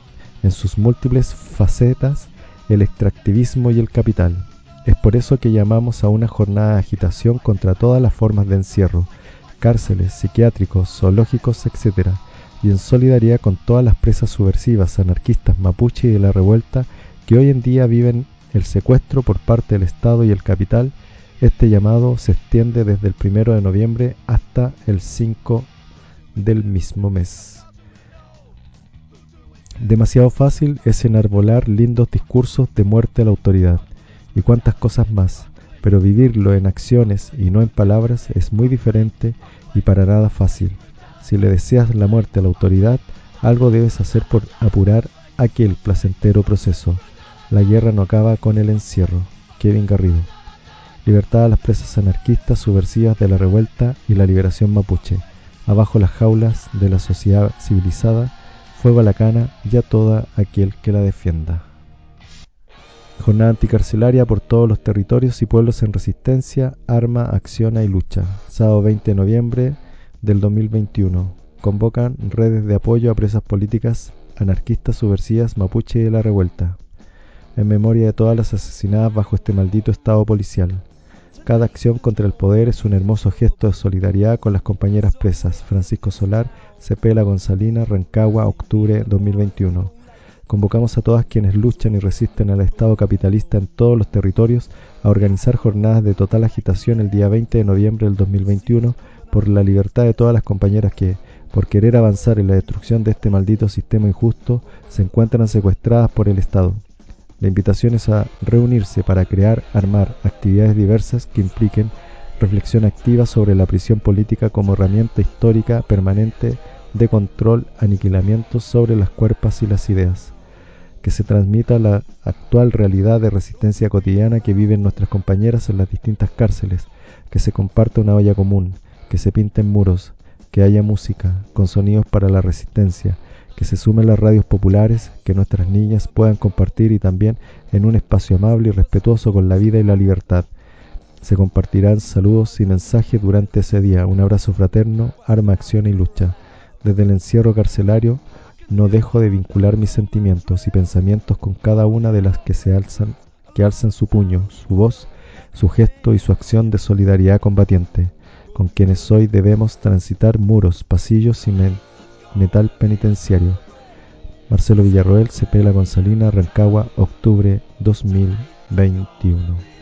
en sus múltiples facetas, el extractivismo y el capital. Es por eso que llamamos a una jornada de agitación contra todas las formas de encierro, cárceles, psiquiátricos, zoológicos, etc., y en solidaridad con todas las presas subversivas, anarquistas, mapuche y de la revuelta que hoy en día viven el secuestro por parte del Estado y el capital, este llamado se extiende desde el primero de noviembre hasta el 5 del mismo mes. Demasiado fácil es enarbolar lindos discursos de muerte a la autoridad y cuantas cosas más, pero vivirlo en acciones y no en palabras es muy diferente y para nada fácil. Si le deseas la muerte a la autoridad, algo debes hacer por apurar aquel placentero proceso. La guerra no acaba con el encierro. Kevin Garrido. Libertad a las presas anarquistas subversivas de la revuelta y la liberación mapuche. Abajo las jaulas de la sociedad civilizada. Fuego a la cana y a toda aquel que la defienda. Jornada anticarcelaria por todos los territorios y pueblos en resistencia, arma, acciona y lucha. Sábado 20 de noviembre del 2021. Convocan redes de apoyo a presas políticas anarquistas subversivas mapuche y de la revuelta. En memoria de todas las asesinadas bajo este maldito estado policial. Cada acción contra el poder es un hermoso gesto de solidaridad con las compañeras presas. Francisco Solar, Cepela Gonzalina, Rancagua, octubre 2021. Convocamos a todas quienes luchan y resisten al Estado capitalista en todos los territorios a organizar jornadas de total agitación el día 20 de noviembre del 2021 por la libertad de todas las compañeras que, por querer avanzar en la destrucción de este maldito sistema injusto, se encuentran secuestradas por el Estado. La invitación es a reunirse para crear, armar actividades diversas que impliquen reflexión activa sobre la prisión política como herramienta histórica permanente de control, aniquilamiento sobre las cuerpas y las ideas. Que se transmita la actual realidad de resistencia cotidiana que viven nuestras compañeras en las distintas cárceles, que se comparta una olla común, que se pinten muros, que haya música, con sonidos para la resistencia, que se sumen las radios populares, que nuestras niñas puedan compartir y también en un espacio amable y respetuoso con la vida y la libertad. Se compartirán saludos y mensajes durante ese día, un abrazo fraterno, arma, acción y lucha. Desde el encierro carcelario, no dejo de vincular mis sentimientos y pensamientos con cada una de las que se alzan, que alzan su puño, su voz, su gesto y su acción de solidaridad combatiente. Con quienes hoy debemos transitar muros, pasillos y metal penitenciario. Marcelo Villarroel, Cepela Gonzalina, Rancagua, octubre 2021.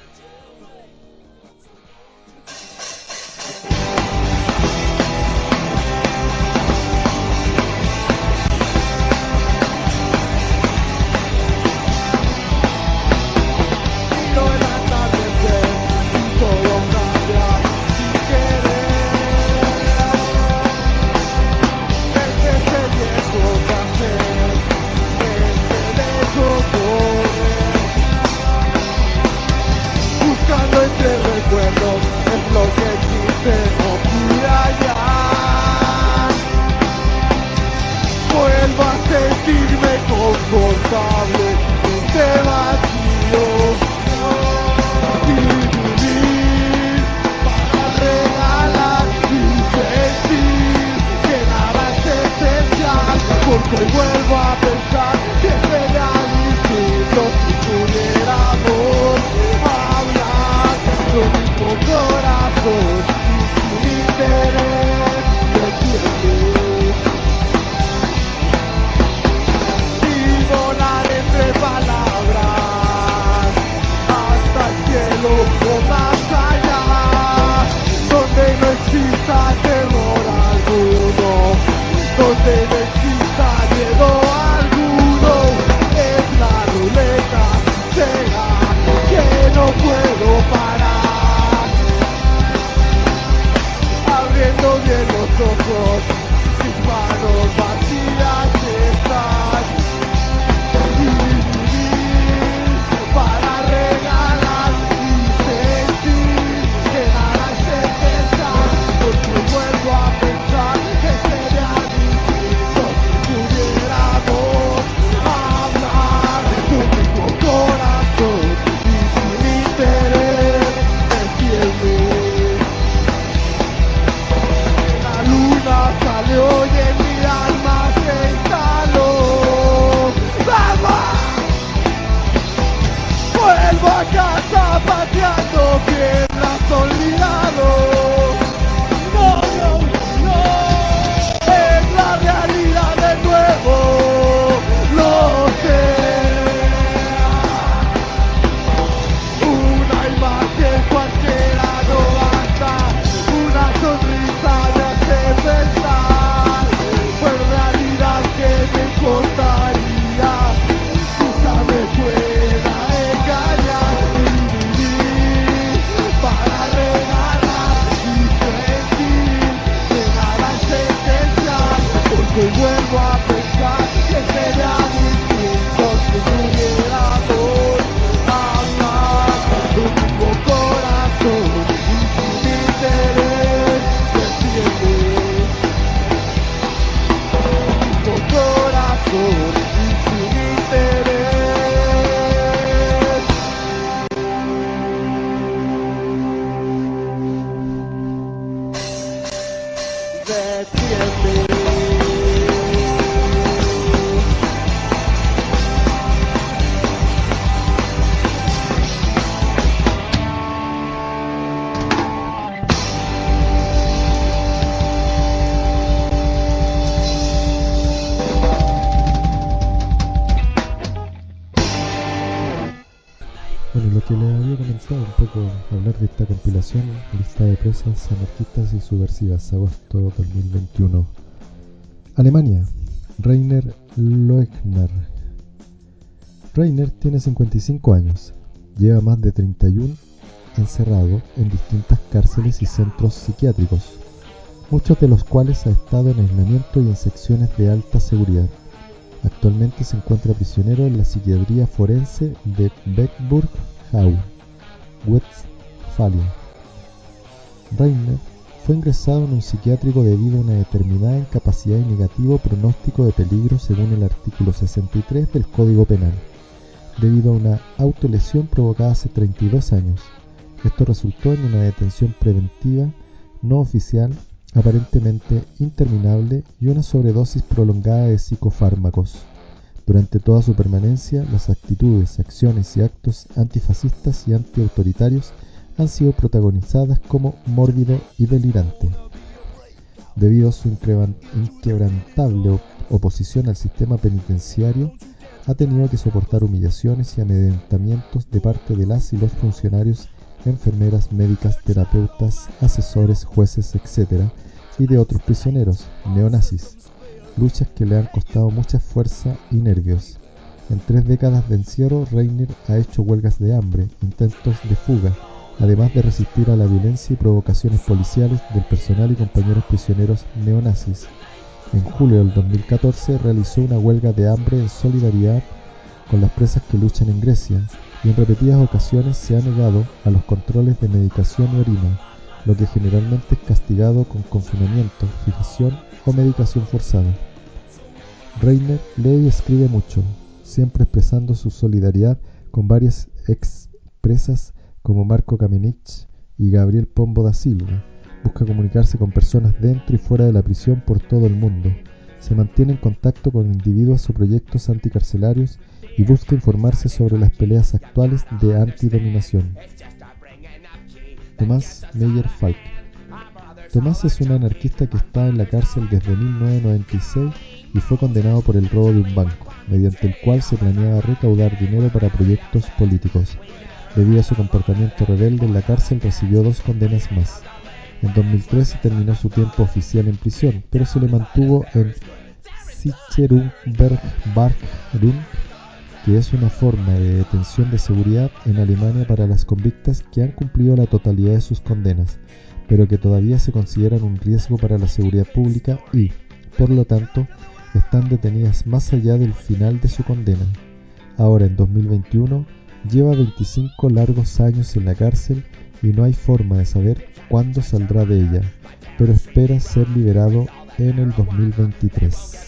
Anarquistas y subversivas, agosto 2021. Alemania, Rainer Loechner. Rainer tiene 55 años, lleva más de 31 encerrado en distintas cárceles y centros psiquiátricos, muchos de los cuales ha estado en aislamiento y en secciones de alta seguridad. Actualmente se encuentra prisionero en la psiquiatría forense de Beckburg-Hau, Westfalia. Reiner fue ingresado en un psiquiátrico debido a una determinada incapacidad y negativo pronóstico de peligro según el artículo 63 del Código Penal, debido a una autolesión provocada hace 32 años. Esto resultó en una detención preventiva no oficial, aparentemente interminable y una sobredosis prolongada de psicofármacos. Durante toda su permanencia, las actitudes, acciones y actos antifascistas y antiautoritarios han sido protagonizadas como mórbido y delirante. Debido a su inquebrantable oposición al sistema penitenciario, ha tenido que soportar humillaciones y amedrentamientos de parte de las y los funcionarios, enfermeras, médicas, terapeutas, asesores, jueces, etc., y de otros prisioneros, neonazis, luchas que le han costado mucha fuerza y nervios. En tres décadas de encierro, Reiner ha hecho huelgas de hambre, intentos de fuga, además de resistir a la violencia y provocaciones policiales del personal y compañeros prisioneros neonazis. En julio del 2014 realizó una huelga de hambre en solidaridad con las presas que luchan en Grecia y en repetidas ocasiones se ha negado a los controles de medicación y orina, lo que generalmente es castigado con confinamiento, fijación o medicación forzada. Reiner lee y escribe mucho, siempre expresando su solidaridad con varias expresas como Marco Kamenich y Gabriel Pombo da Silva. Busca comunicarse con personas dentro y fuera de la prisión por todo el mundo. Se mantiene en contacto con individuos o proyectos anticarcelarios y busca informarse sobre las peleas actuales de antidominación. Tomás Meyer Falk Tomás es un anarquista que está en la cárcel desde 1996 y fue condenado por el robo de un banco, mediante el cual se planeaba recaudar dinero para proyectos políticos. Debido a su comportamiento rebelde en la cárcel recibió dos condenas más. En 2013 terminó su tiempo oficial en prisión, pero se le mantuvo en Sicherungsverwahrung, que es una forma de detención de seguridad en Alemania para las convictas que han cumplido la totalidad de sus condenas, pero que todavía se consideran un riesgo para la seguridad pública y, por lo tanto, están detenidas más allá del final de su condena. Ahora, en 2021, lleva 25 largos años en la cárcel y no hay forma de saber cuándo saldrá de ella, pero espera ser liberado en el 2023.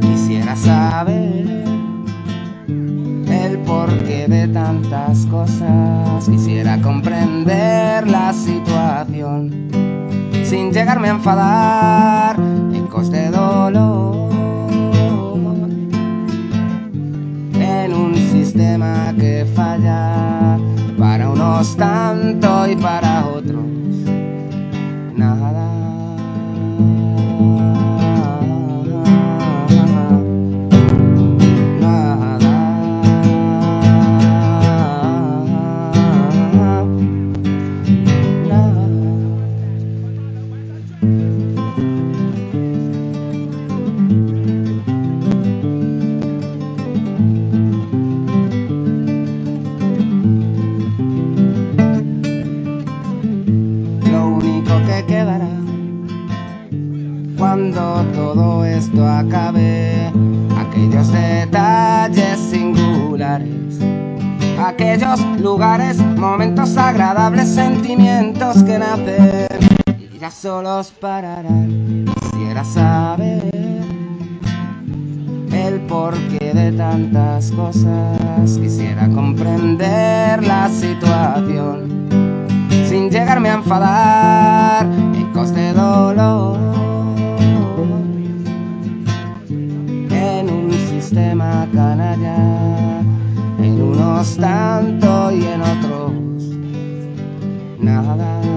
Quisiera saber el porqué de tantas cosas. Quisiera comprender la situación sin llegarme a enfadar. Ecos de dolor en un sistema que falla para unos tanto y para otros aquellos lugares, momentos agradables, sentimientos que nacen. Y ya solos pararán. Quisiera saber el porqué de tantas cosas, quisiera comprender la situación sin llegarme a enfadar, ecos de dolor. En un sistema canalla, en tanto y en otros. Nada.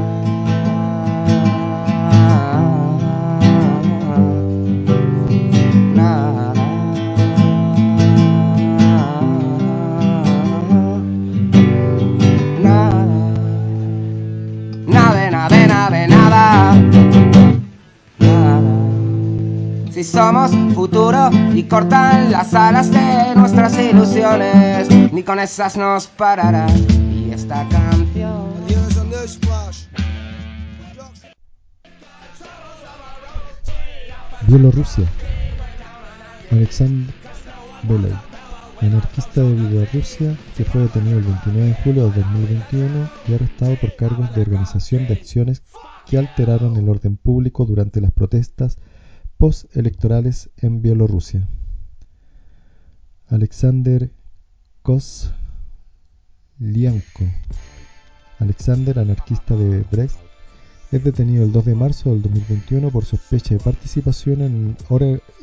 Somos futuro y cortan las alas de nuestras ilusiones, ni con esas nos pararán. Y esta canción. Bielorrusia. Alexander Beley, anarquista de Bielorrusia que fue detenido el 29 de julio de 2021 y arrestado por cargos de organización de acciones que alteraron el orden público durante las protestas postelectorales en Bielorrusia. Alexander Koslianko. Alexander, anarquista de Brest, es detenido el 2 de marzo del 2021 por sospecha de participación en,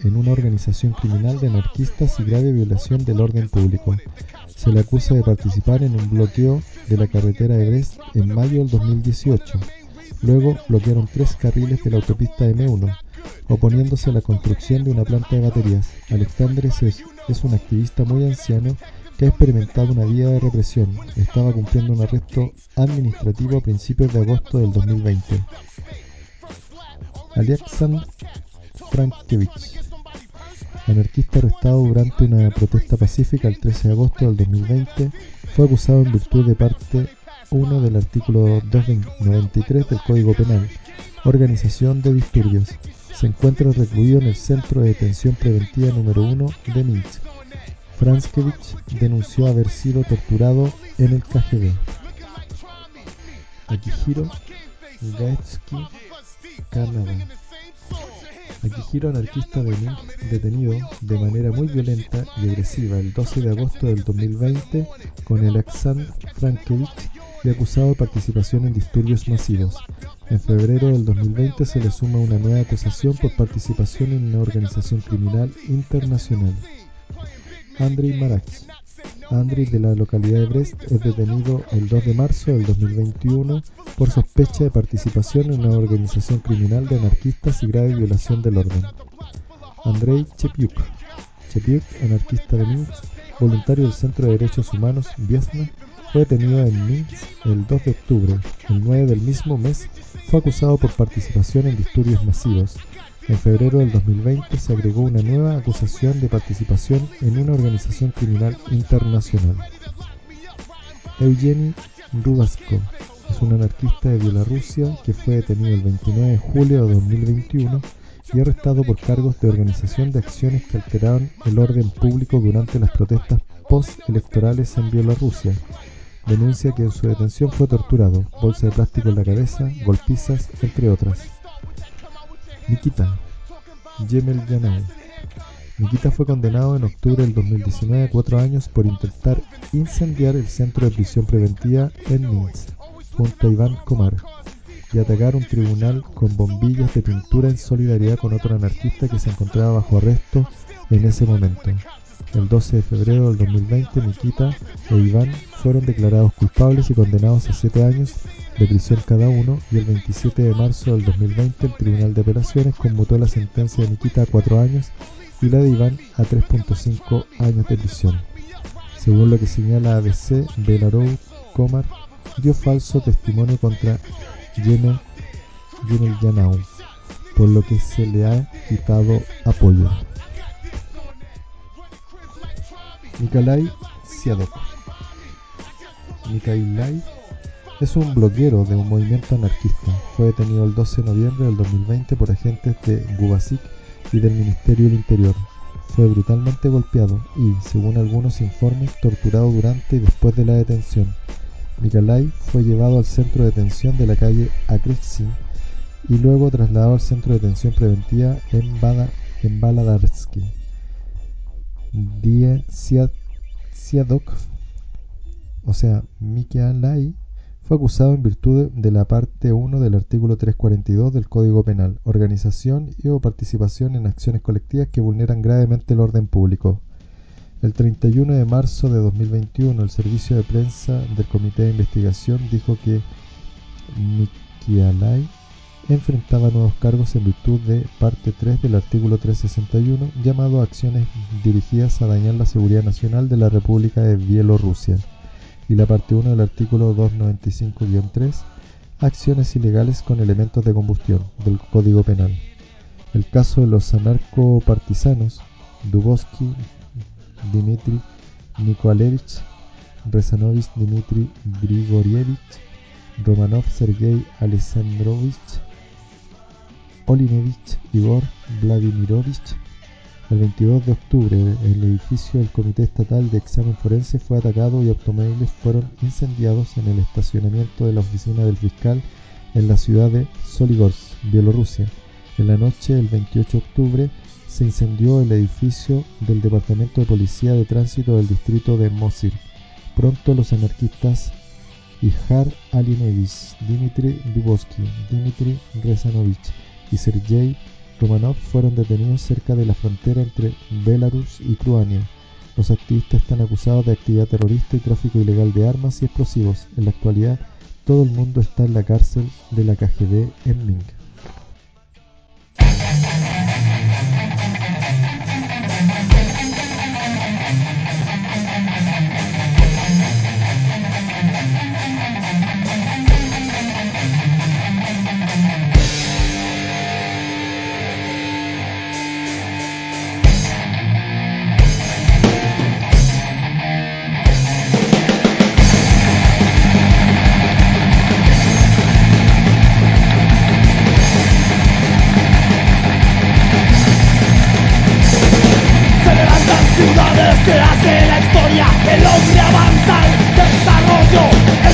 en una organización criminal de anarquistas y grave violación del orden público. Se le acusa de participar en un bloqueo de la carretera de Brest en mayo del 2018. Luego bloquearon tres carriles de la autopista M1, oponiéndose a la construcción de una planta de baterías. Alexander es, es un activista muy anciano que ha experimentado una vida de represión. Estaba cumpliendo un arresto administrativo a principios de agosto del 2020. Alexander Frankevich, anarquista arrestado durante una protesta pacífica el 13 de agosto del 2020, fue acusado en virtud de parte 1 del artículo 293 del Código Penal, organización de disturbios. Se encuentra recluido en el Centro de Detención Preventiva número 1 de Minsk. Franskevich denunció haber sido torturado en el KGB. Akihiro Gaetsky, Canadá. Akihiro, anarquista de Minsk, detenido de manera muy violenta y agresiva el 12 de agosto del 2020 con el Alexander Frankevich y acusado de participación en disturbios masivos. En febrero del 2020 se le suma una nueva acusación por participación en una organización criminal internacional. Andrei Marach, Andriy de la localidad de Brest es detenido el 2 de marzo del 2021 por sospecha de participación en una organización criminal de anarquistas y grave violación del orden. Andrei Chepiuk, Chepiuk, anarquista de Minsk, voluntario del Centro de Derechos Humanos Viesna, fue detenido en Minsk el 2 de octubre. El 9 del mismo mes fue acusado por participación en disturbios masivos. En febrero del 2020 se agregó una nueva acusación de participación en una organización criminal internacional. Eugeni Rubasko es un anarquista de Bielorrusia que fue detenido el 29 de julio de 2021 y arrestado por cargos de organización de acciones que alteraron el orden público durante las protestas post-electorales en Bielorrusia. Denuncia que en su detención fue torturado, bolsa de plástico en la cabeza, golpizas, entre otras. Nikita Yemelyanov Nikita fue condenado en octubre del 2019 a cuatro años por intentar incendiar el centro de prisión preventiva en Minsk, junto a Iván Komar, y atacar un tribunal con bombillas de pintura en solidaridad con otro anarquista que se encontraba bajo arresto en ese momento. El 12 de febrero del 2020, Nikita e Iván fueron declarados culpables y condenados a siete años de prisión cada uno y el 27 de marzo del 2020 el Tribunal de Apelaciones conmutó la sentencia de Nikita a cuatro años y la de Iván a 3.5 años de prisión. Según lo que señala ABC, Belarou Komar dio falso testimonio contra Yemel Yanau, por lo que se le ha quitado apoyo. Nikolai Siadok Nikolai es un bloguero de un movimiento anarquista. Fue detenido el 12 de noviembre del 2020 por agentes de Gubasik y del Ministerio del Interior. Fue brutalmente golpeado y, según algunos informes, torturado durante y después de la detención. Nikolai fue llevado al centro de detención de la calle Akrexin y luego trasladado al centro de detención preventiva en, Bada, en. O sea, Mikialai, fue acusado en virtud de la parte 1 del artículo 342 del Código Penal, organización y o participación en acciones colectivas que vulneran gravemente el orden público. El 31 de marzo de 2021, el servicio de prensa del Comité de Investigación dijo que Mikialai enfrentaba nuevos cargos en virtud de parte 3 del artículo 361 llamado Acciones dirigidas a dañar la seguridad nacional de la República de Bielorrusia y la parte 1 del artículo 295-3 Acciones ilegales con elementos de combustión del Código Penal. El caso de los anarcopartisanos Dubovsky Dmitry Nikolaevich, Rezanovich Dmitry Grigorievich, Romanov Sergei Alexandrovich, Olinevich Igor Vladimirovich. El 22 de octubre, el edificio del Comité Estatal de Examen Forense fue atacado y automóviles fueron incendiados en el estacionamiento de la oficina del fiscal en la ciudad de Soligorsk, Bielorrusia. En la noche del 28 de octubre se incendió el edificio del Departamento de Policía de Tránsito del distrito de Mosir. Pronto los anarquistas Ihar Alinevich, Dmitry Dubovsky, Dmitry Rezanovich y Sergei Romanov fueron detenidos cerca de la frontera entre Belarus y Cruania. Los activistas están acusados de actividad terrorista y tráfico ilegal de armas y explosivos. En la actualidad, todo el mundo está en la cárcel de la KGB en Minsk.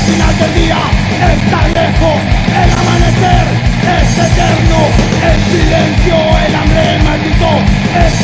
Final del día. Está lejos, el amanecer. Es eterno, el silencio, el hambre maldito, es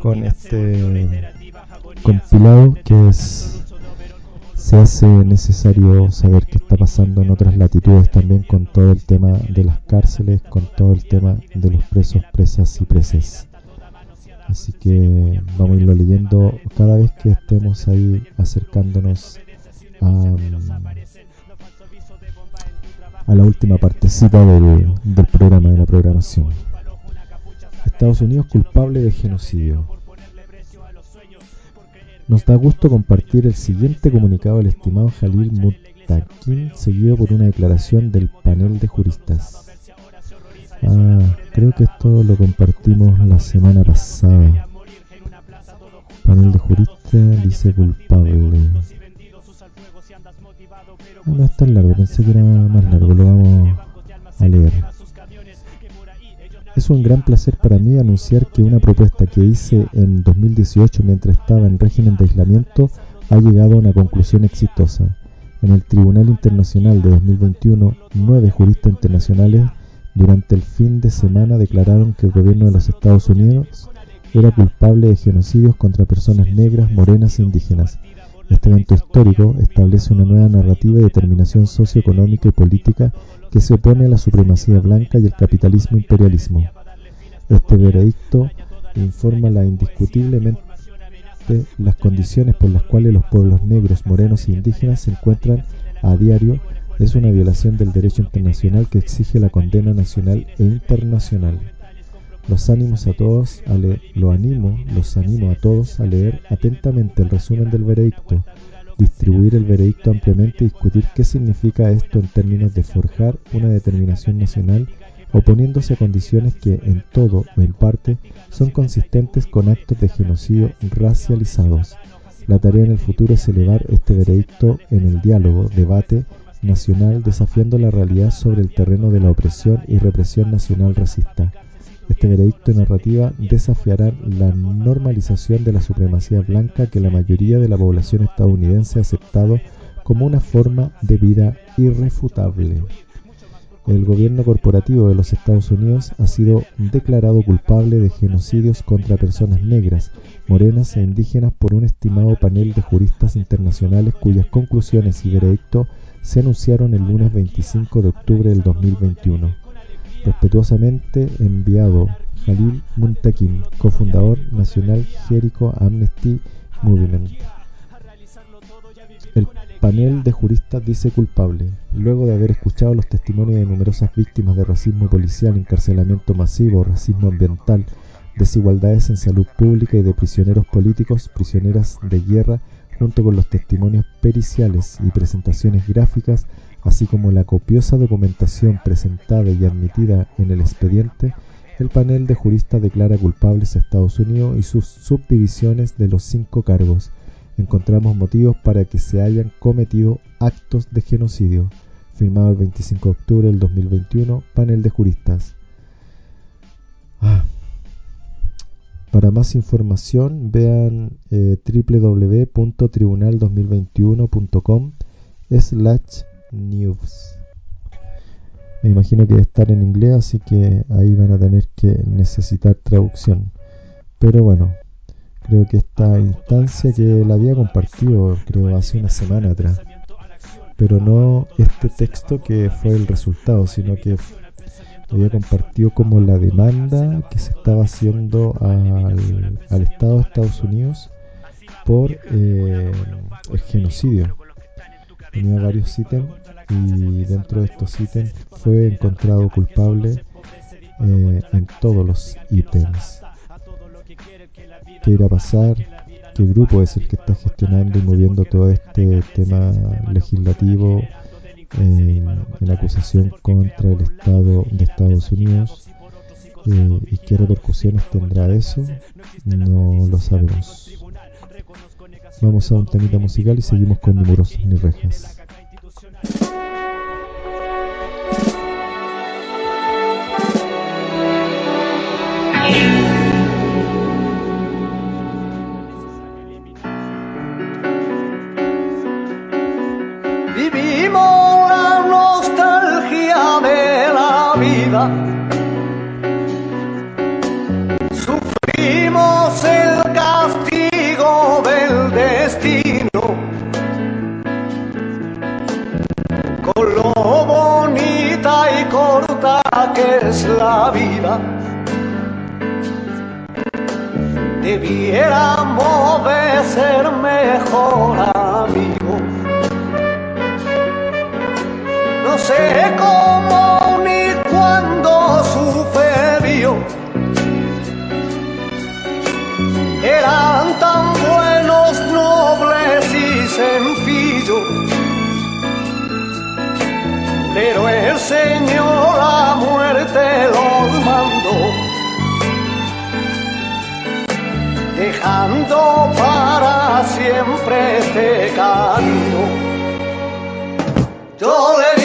con este compilado que es se hace necesario saber qué está pasando en otras latitudes también con todo el tema de las cárceles, con todo el tema de los presos, presas y preses. Así que vamos a irlo leyendo cada vez que estemos ahí acercándonos a, la última partecita del programa, de la programación. Estados Unidos culpable de genocidio. Nos da gusto compartir el siguiente comunicado del estimado Jalil Muttaqin, seguido por una declaración del panel de juristas. Ah, creo que esto lo compartimos la semana pasada. Panel de juristas dice culpable. Ah, no es tan largo, pensé que era más largo, lo vamos a leer. Es un gran placer para mí anunciar que una propuesta que hice en 2018 mientras estaba en régimen de aislamiento ha llegado a una conclusión exitosa. En el Tribunal Internacional de 2021, nueve juristas internacionales durante el fin de semana declararon que el gobierno de los Estados Unidos era culpable de genocidios contra personas negras, morenas e indígenas. Este evento histórico establece una nueva narrativa y determinación socioeconómica y política que se opone a la supremacía blanca y el capitalismo imperialismo. Este veredicto informa la indiscutiblemente las condiciones por las cuales los pueblos negros, morenos e indígenas se encuentran a diario es una violación del derecho internacional que exige la condena nacional e internacional. Los ánimos a todos, a lo animo, los animo a todos a leer atentamente el resumen del veredicto, distribuir el veredicto ampliamente y discutir qué significa esto en términos de forjar una determinación nacional oponiéndose a condiciones que en todo o en parte son consistentes con actos de genocidio racializados. La tarea en el futuro es elevar este veredicto en el diálogo, debate nacional desafiando la realidad sobre el terreno de la opresión y represión nacional racista. Este veredicto narrativa desafiarán la normalización de la supremacía blanca que la mayoría de la población estadounidense ha aceptado como una forma de vida irrefutable. El gobierno corporativo de los Estados Unidos ha sido declarado culpable de genocidios contra personas negras, morenas e indígenas por un estimado panel de juristas internacionales cuyas conclusiones y veredicto se anunciaron el lunes 25 de octubre del 2021. Respetuosamente enviado Jalil Muntakin, cofundador nacional Jericho Amnesty Movement. El panel de juristas dice culpable, luego de haber escuchado los testimonios de numerosas víctimas de racismo policial, encarcelamiento masivo, racismo ambiental, desigualdades en salud pública y de prisioneros políticos, prisioneras de guerra, junto con los testimonios periciales y presentaciones gráficas, así como la copiosa documentación presentada y admitida en el expediente, el panel de juristas declara culpables a Estados Unidos y sus subdivisiones de los cinco cargos. Encontramos motivos para que se hayan cometido actos de genocidio. Firmado el 25 de octubre del 2021, panel de juristas. Ah. Para más información vean eh, www.tribunal2021.com slash news. Me imagino que debe estar en inglés, así que ahí van a tener que necesitar traducción. Pero bueno, creo que esta instancia que la había compartido, creo hace una semana atrás. Pero no este texto que fue el resultado, sino que había compartido como la demanda que se estaba haciendo al, al Estado de Estados Unidos por eh, el genocidio. Tenía varios ítems y dentro de estos ítems fue encontrado culpable eh, en todos los ítems. ¿Qué irá a pasar? ¿Qué grupo es el que está gestionando y moviendo todo este tema legislativo en, en acusación contra el Estado de Estados Unidos? Eh, ¿Y qué repercusiones tendrá eso? No lo sabemos. Vamos a un temita musical y seguimos con Ni Muros ni Rejas. Vivimos la nostalgia de la vida. Sufrimos el destino. Con lo bonita y corta que es la vida. Debiéramos de ser mejor amigos. No sé cómo ni cuándo sucedió. Eran tan nobles y sencillos. Pero el Señor la muerte los mandó. Dejando para siempre este camino. Yo le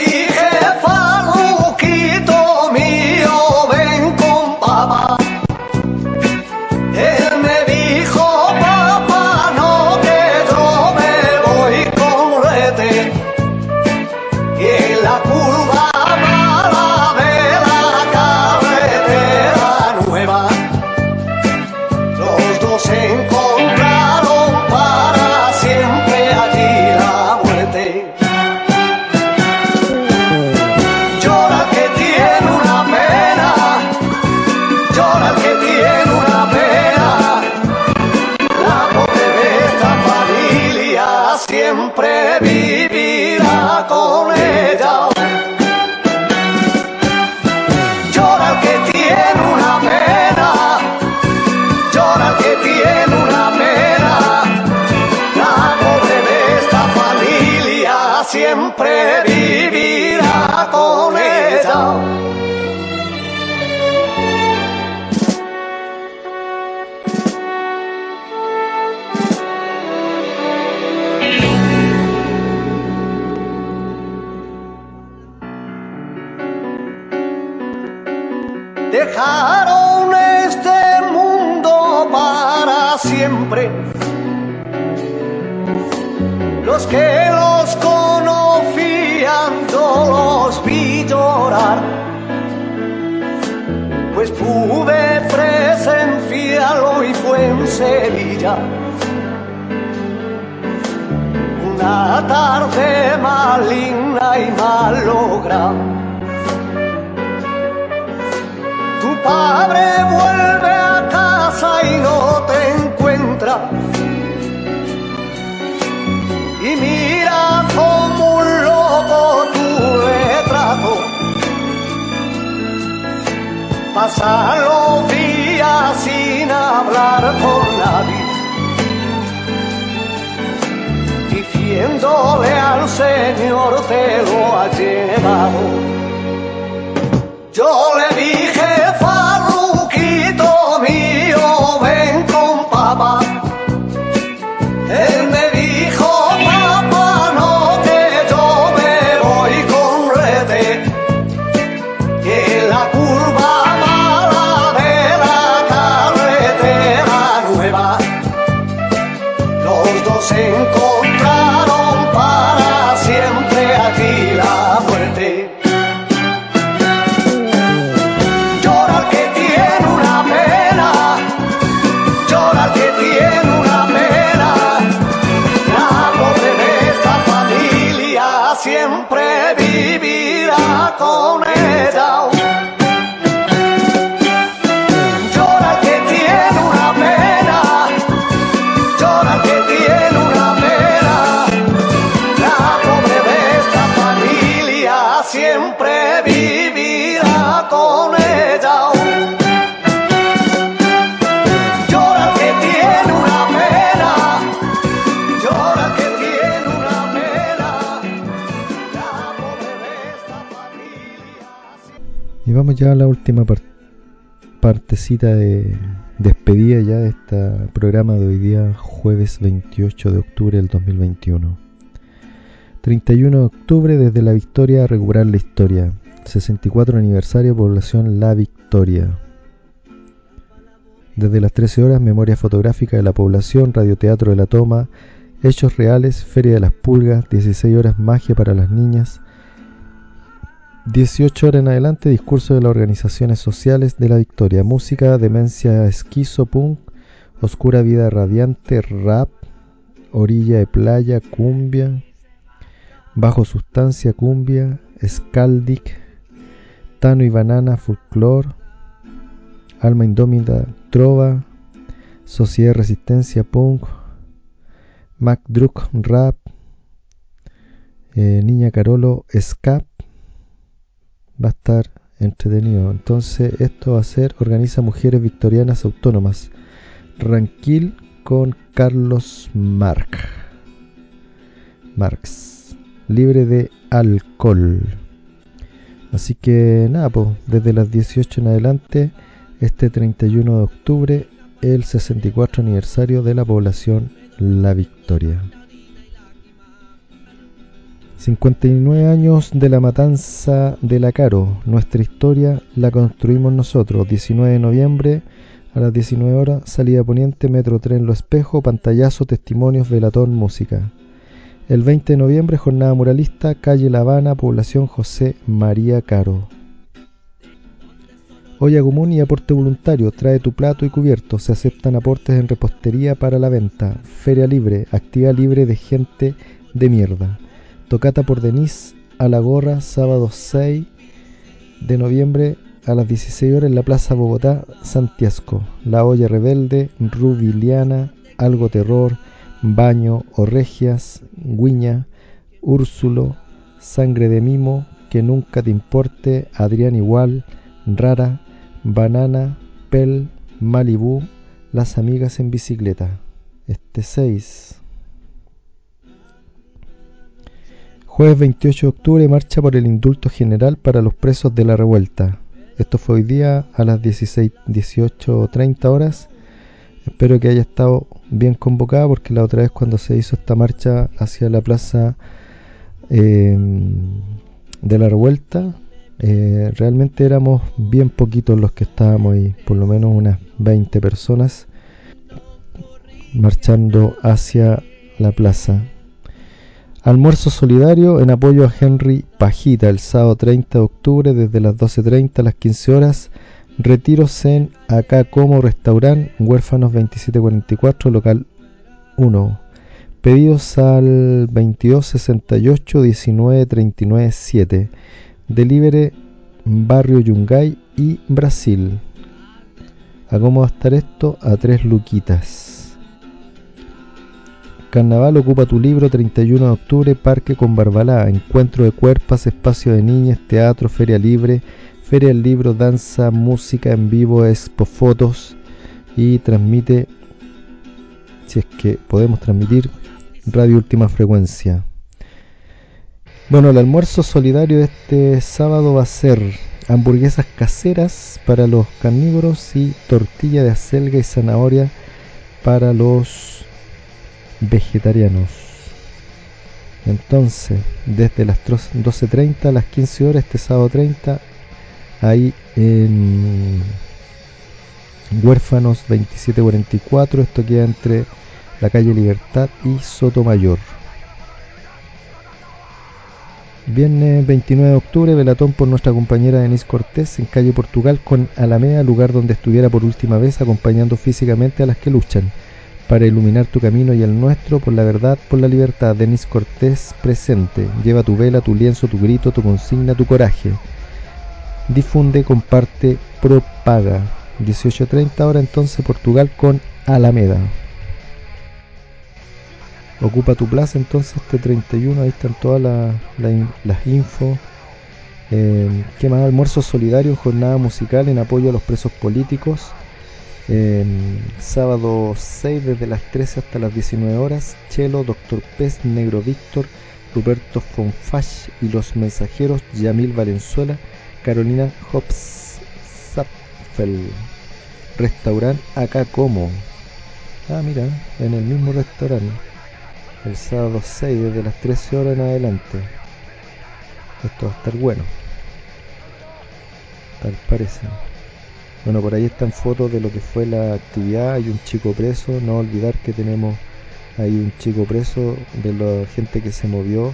vamos ya a la última par- partecita de despedida ya de este programa de hoy día, jueves 28 de octubre del 2021. 31 de octubre desde la Victoria a recuperar la historia. 64 aniversario población La Victoria. Desde las 13 horas, memoria fotográfica de la población, radioteatro de la toma, hechos reales, feria de las pulgas, 16 horas magia para las niñas, 18 horas en adelante, discurso de las organizaciones sociales de la Victoria, música, demencia, esquizo, punk, oscura vida radiante, rap, orilla de playa, cumbia, bajo sustancia, cumbia, scaldic, tano y banana, folclore, alma indómita, trova, sociedad resistencia, punk, Mac Druk, rap, eh, Niña Carolo, scap, va a estar entretenido. Entonces, esto va a ser Organiza Mujeres Victorianas Autónomas. Ranquil con Carlos Marc. Marx. Libre de alcohol. Así que nada, pues, desde las 18 en adelante, este 31 de octubre, el 64 aniversario de la población La Victoria. 59 años de la matanza de la Caro. Nuestra historia la construimos nosotros. 19 de noviembre a las 19 horas, salida poniente, metro tren Lo Espejo, pantallazo, testimonios, velatón, música. El 20 de noviembre, jornada muralista, calle La Habana, población José María Caro. Olla común y aporte voluntario, trae tu plato y cubierto, se aceptan aportes en repostería para la venta, feria libre, actividad libre de gente de mierda. Tocata por Denise a la gorra, sábado 6 de noviembre a las 16 horas en la Plaza Bogotá, Santiasco. La olla rebelde, Rubiliana, Algo Terror, Baño, Orregias, Guiña, Úrsulo, Sangre de Mimo, Que Nunca Te Importe, Adrián Igual, Rara, Banana, Pel, Malibú, Las Amigas en Bicicleta. Este 6. Jueves 28 de octubre, marcha por el indulto general para los presos de la revuelta. Esto fue hoy día a las 16, 18.30 horas. Espero que haya estado bien convocada porque la otra vez cuando se hizo esta marcha hacia la plaza eh, de la revuelta, eh, realmente éramos bien poquitos los que estábamos ahí, por lo menos unas 20 personas marchando hacia la plaza. Almuerzo solidario en apoyo a Henry Pajita el sábado 30 de octubre desde las 12.30 a las 15 horas. Retiros en Acá Como Restaurant, Huérfanos 2744, local 1. Pedidos al 2268 1939 7. Delivery Barrio Yungay y Brasil. ¿A cómo a estar esto? A 3 luquitas. Carnaval ocupa tu libro 31 de octubre, Parque con Barbalá, encuentro de cuerpas, espacio de niñas, teatro, feria libre, Feria del Libro, danza, música en vivo, expo, fotos y transmite, si es que podemos transmitir, Radio Última Frecuencia. Bueno, el almuerzo solidario de este sábado va a ser hamburguesas caseras para los carnívoros y tortilla de acelga y zanahoria para los vegetarianos. Entonces, desde las 12.30 a las 15 horas, este sábado 30, ahí en Huérfanos 2744, esto queda entre la calle Libertad y Sotomayor. Viernes 29 de octubre, velatón por nuestra compañera Denise Cortés en calle Portugal con Alameda, lugar donde estuviera por última vez acompañando físicamente a las que luchan para iluminar tu camino y el nuestro por la verdad, por la libertad. Denise Cortés presente, lleva tu vela, tu lienzo, tu grito, tu consigna, tu coraje. Difunde, comparte, propaga. 18.30 ahora entonces Portugal con Alameda. Ocupa tu plaza entonces este 31, ahí están todas la, la, las infos. Eh. Almuerzo solidario, jornada musical en apoyo a los presos políticos. Sábado 6 desde las 13 hasta las 19 horas. Chelo, Doctor Pez, Negro Víctor, Ruperto Fonfash y los mensajeros Yamil Valenzuela, Carolina Hobbs Zapfel. Restaurant acá como. Ah, mira, en el mismo restaurante el sábado 6 desde las 13 horas en adelante. Esto va a estar bueno. Tal parece. Bueno, por ahí están fotos de lo que fue la actividad. Hay un chico preso. No olvidar que tenemos ahí un chico preso de la gente que se movió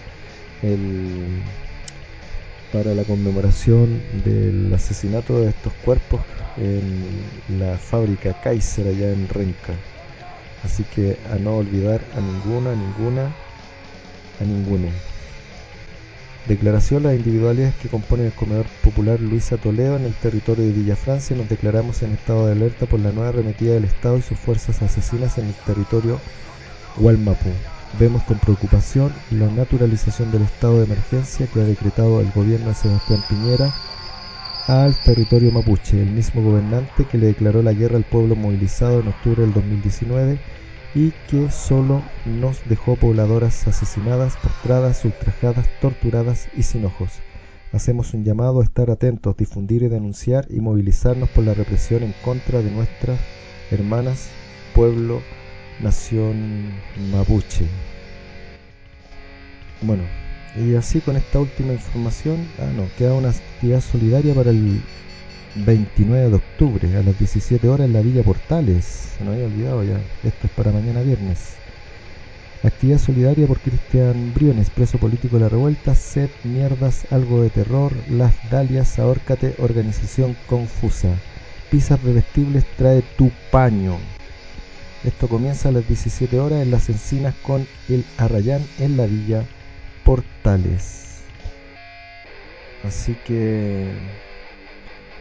para la conmemoración del asesinato de estos cuerpos en la fábrica Kaiser allá en Renca. Así que a no olvidar a ninguna, a ninguna, a ninguno. Declaración las individualidades que componen el comedor popular Luisa Toledo en el territorio de Villa Francia. Nos declaramos en estado de alerta por la nueva arremetida del Estado y sus fuerzas asesinas en el territorio Hualmapú. Vemos con preocupación la naturalización del estado de emergencia que ha decretado el gobierno de Sebastián Piñera al territorio mapuche, el mismo gobernante que le declaró la guerra al pueblo movilizado en octubre del 2019 y que solo nos dejó pobladoras asesinadas, postradas, ultrajadas, torturadas y sin ojos. Hacemos un llamado a estar atentos, difundir y denunciar y movilizarnos por la represión en contra de nuestras hermanas, pueblo, nación mapuche. Bueno, y así con esta última información, ah no, queda una actividad solidaria para el 29 de octubre a las 17 horas en la Villa Portales. Se me había olvidado ya, esto es para mañana viernes. Actividad solidaria por Cristian Briones, preso político de la revuelta, Sed, Mierdas, Algo de Terror, Las Dalias, Ahórcate, Organización Confusa. Pizzas revestibles trae tu paño. Esto comienza a las 17 horas en las encinas con el Arrayán en la Villa Portales. Así que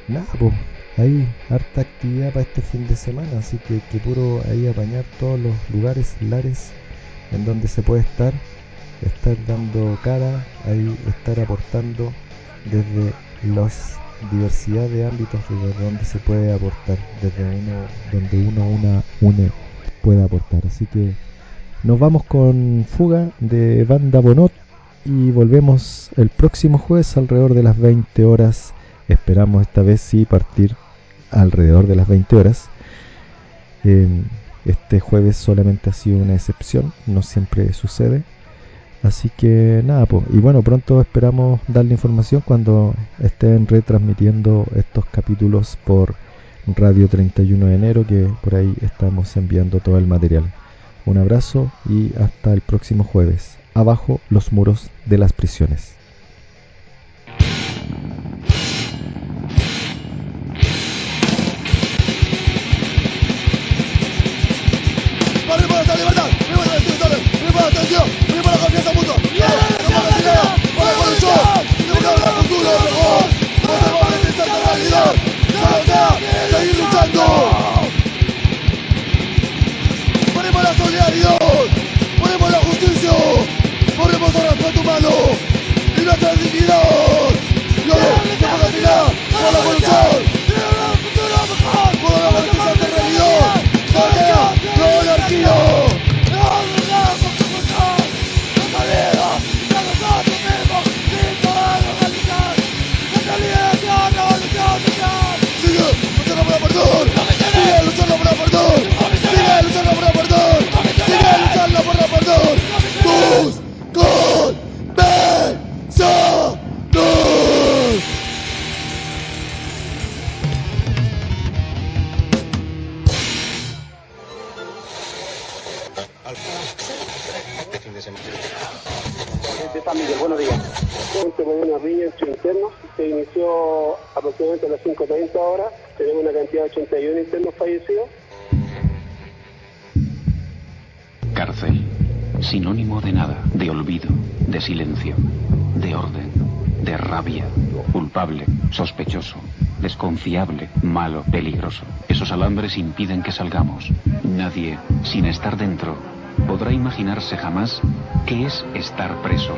nada, pues hay harta actividad para este fin de semana, así que que puro ahí apañar todos los lugares, lares en donde se puede estar, estar dando cara, ahí estar aportando desde las diversidad de ámbitos desde donde se puede aportar, desde uno, donde uno una une puede aportar. Así que nos vamos con Fuga de Banda Bonot y volvemos el próximo jueves alrededor de las 20 horas. Esperamos esta vez sí partir alrededor de las 20 horas. Eh, este jueves solamente ha sido una excepción, no siempre sucede. Así que nada, pues. Y bueno, pronto esperamos darle información cuando estén retransmitiendo estos capítulos por Radio 31 de enero, que por ahí estamos enviando todo el material. Un abrazo y hasta el próximo jueves. Abajo los muros de las prisiones. Ahora con tu mano! ¡Y dignidad! ¡Yo! ¡Que ponga tirar! Desconfiable, malo, peligroso. Esos alambres impiden que salgamos. Nadie, sin estar dentro, podrá imaginarse jamás qué es estar. Preso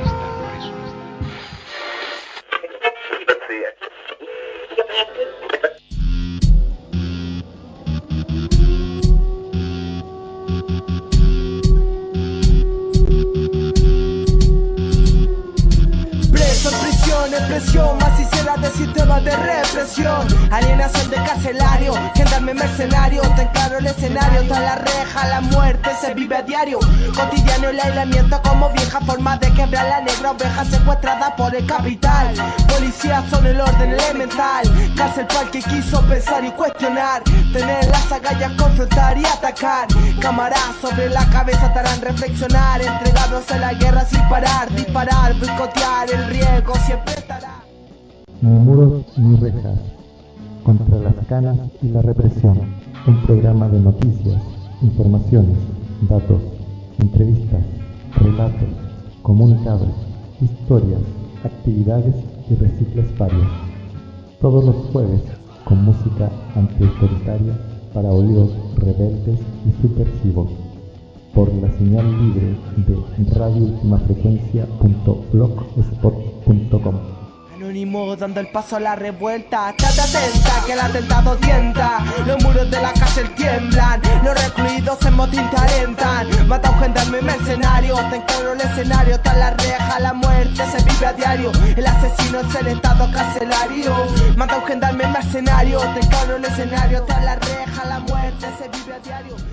mercenario. Te encaro el escenario, toda la reja, la muerte se vive a diario. Cotidiano el aislamiento como vieja forma de quebrar la negra oveja secuestrada por el capital. Policías son el orden elemental. Cárcel para que quiso pensar y cuestionar. Tener las agallas, confrontar y atacar. Cámaras sobre la cabeza te harán reflexionar. Entregados a la guerra sin parar, disparar, boicotear. El riesgo siempre estará. Muros ni rejas. Contra las canas y la represión. Un programa de noticias, informaciones, datos, entrevistas, relatos, comunicados, historias, actividades y recicles varios. Todos los jueves con música antiautoritaria para oídos rebeldes y subversivos. Por la señal libre de radioultimafrecuencia.blogspot.com. Dando el paso a la revuelta. Estate atenta que el atentado tienta. Los muros de la cárcel tiemblan. Los recluidos en motín te. Mata un gendarme mercenario. Te encargo el escenario. Está la reja, la muerte se vive a diario. El asesino es el estado carcelario. Mata un gendarme mercenario. Te encargo el escenario. Está la reja, la muerte se vive a diario.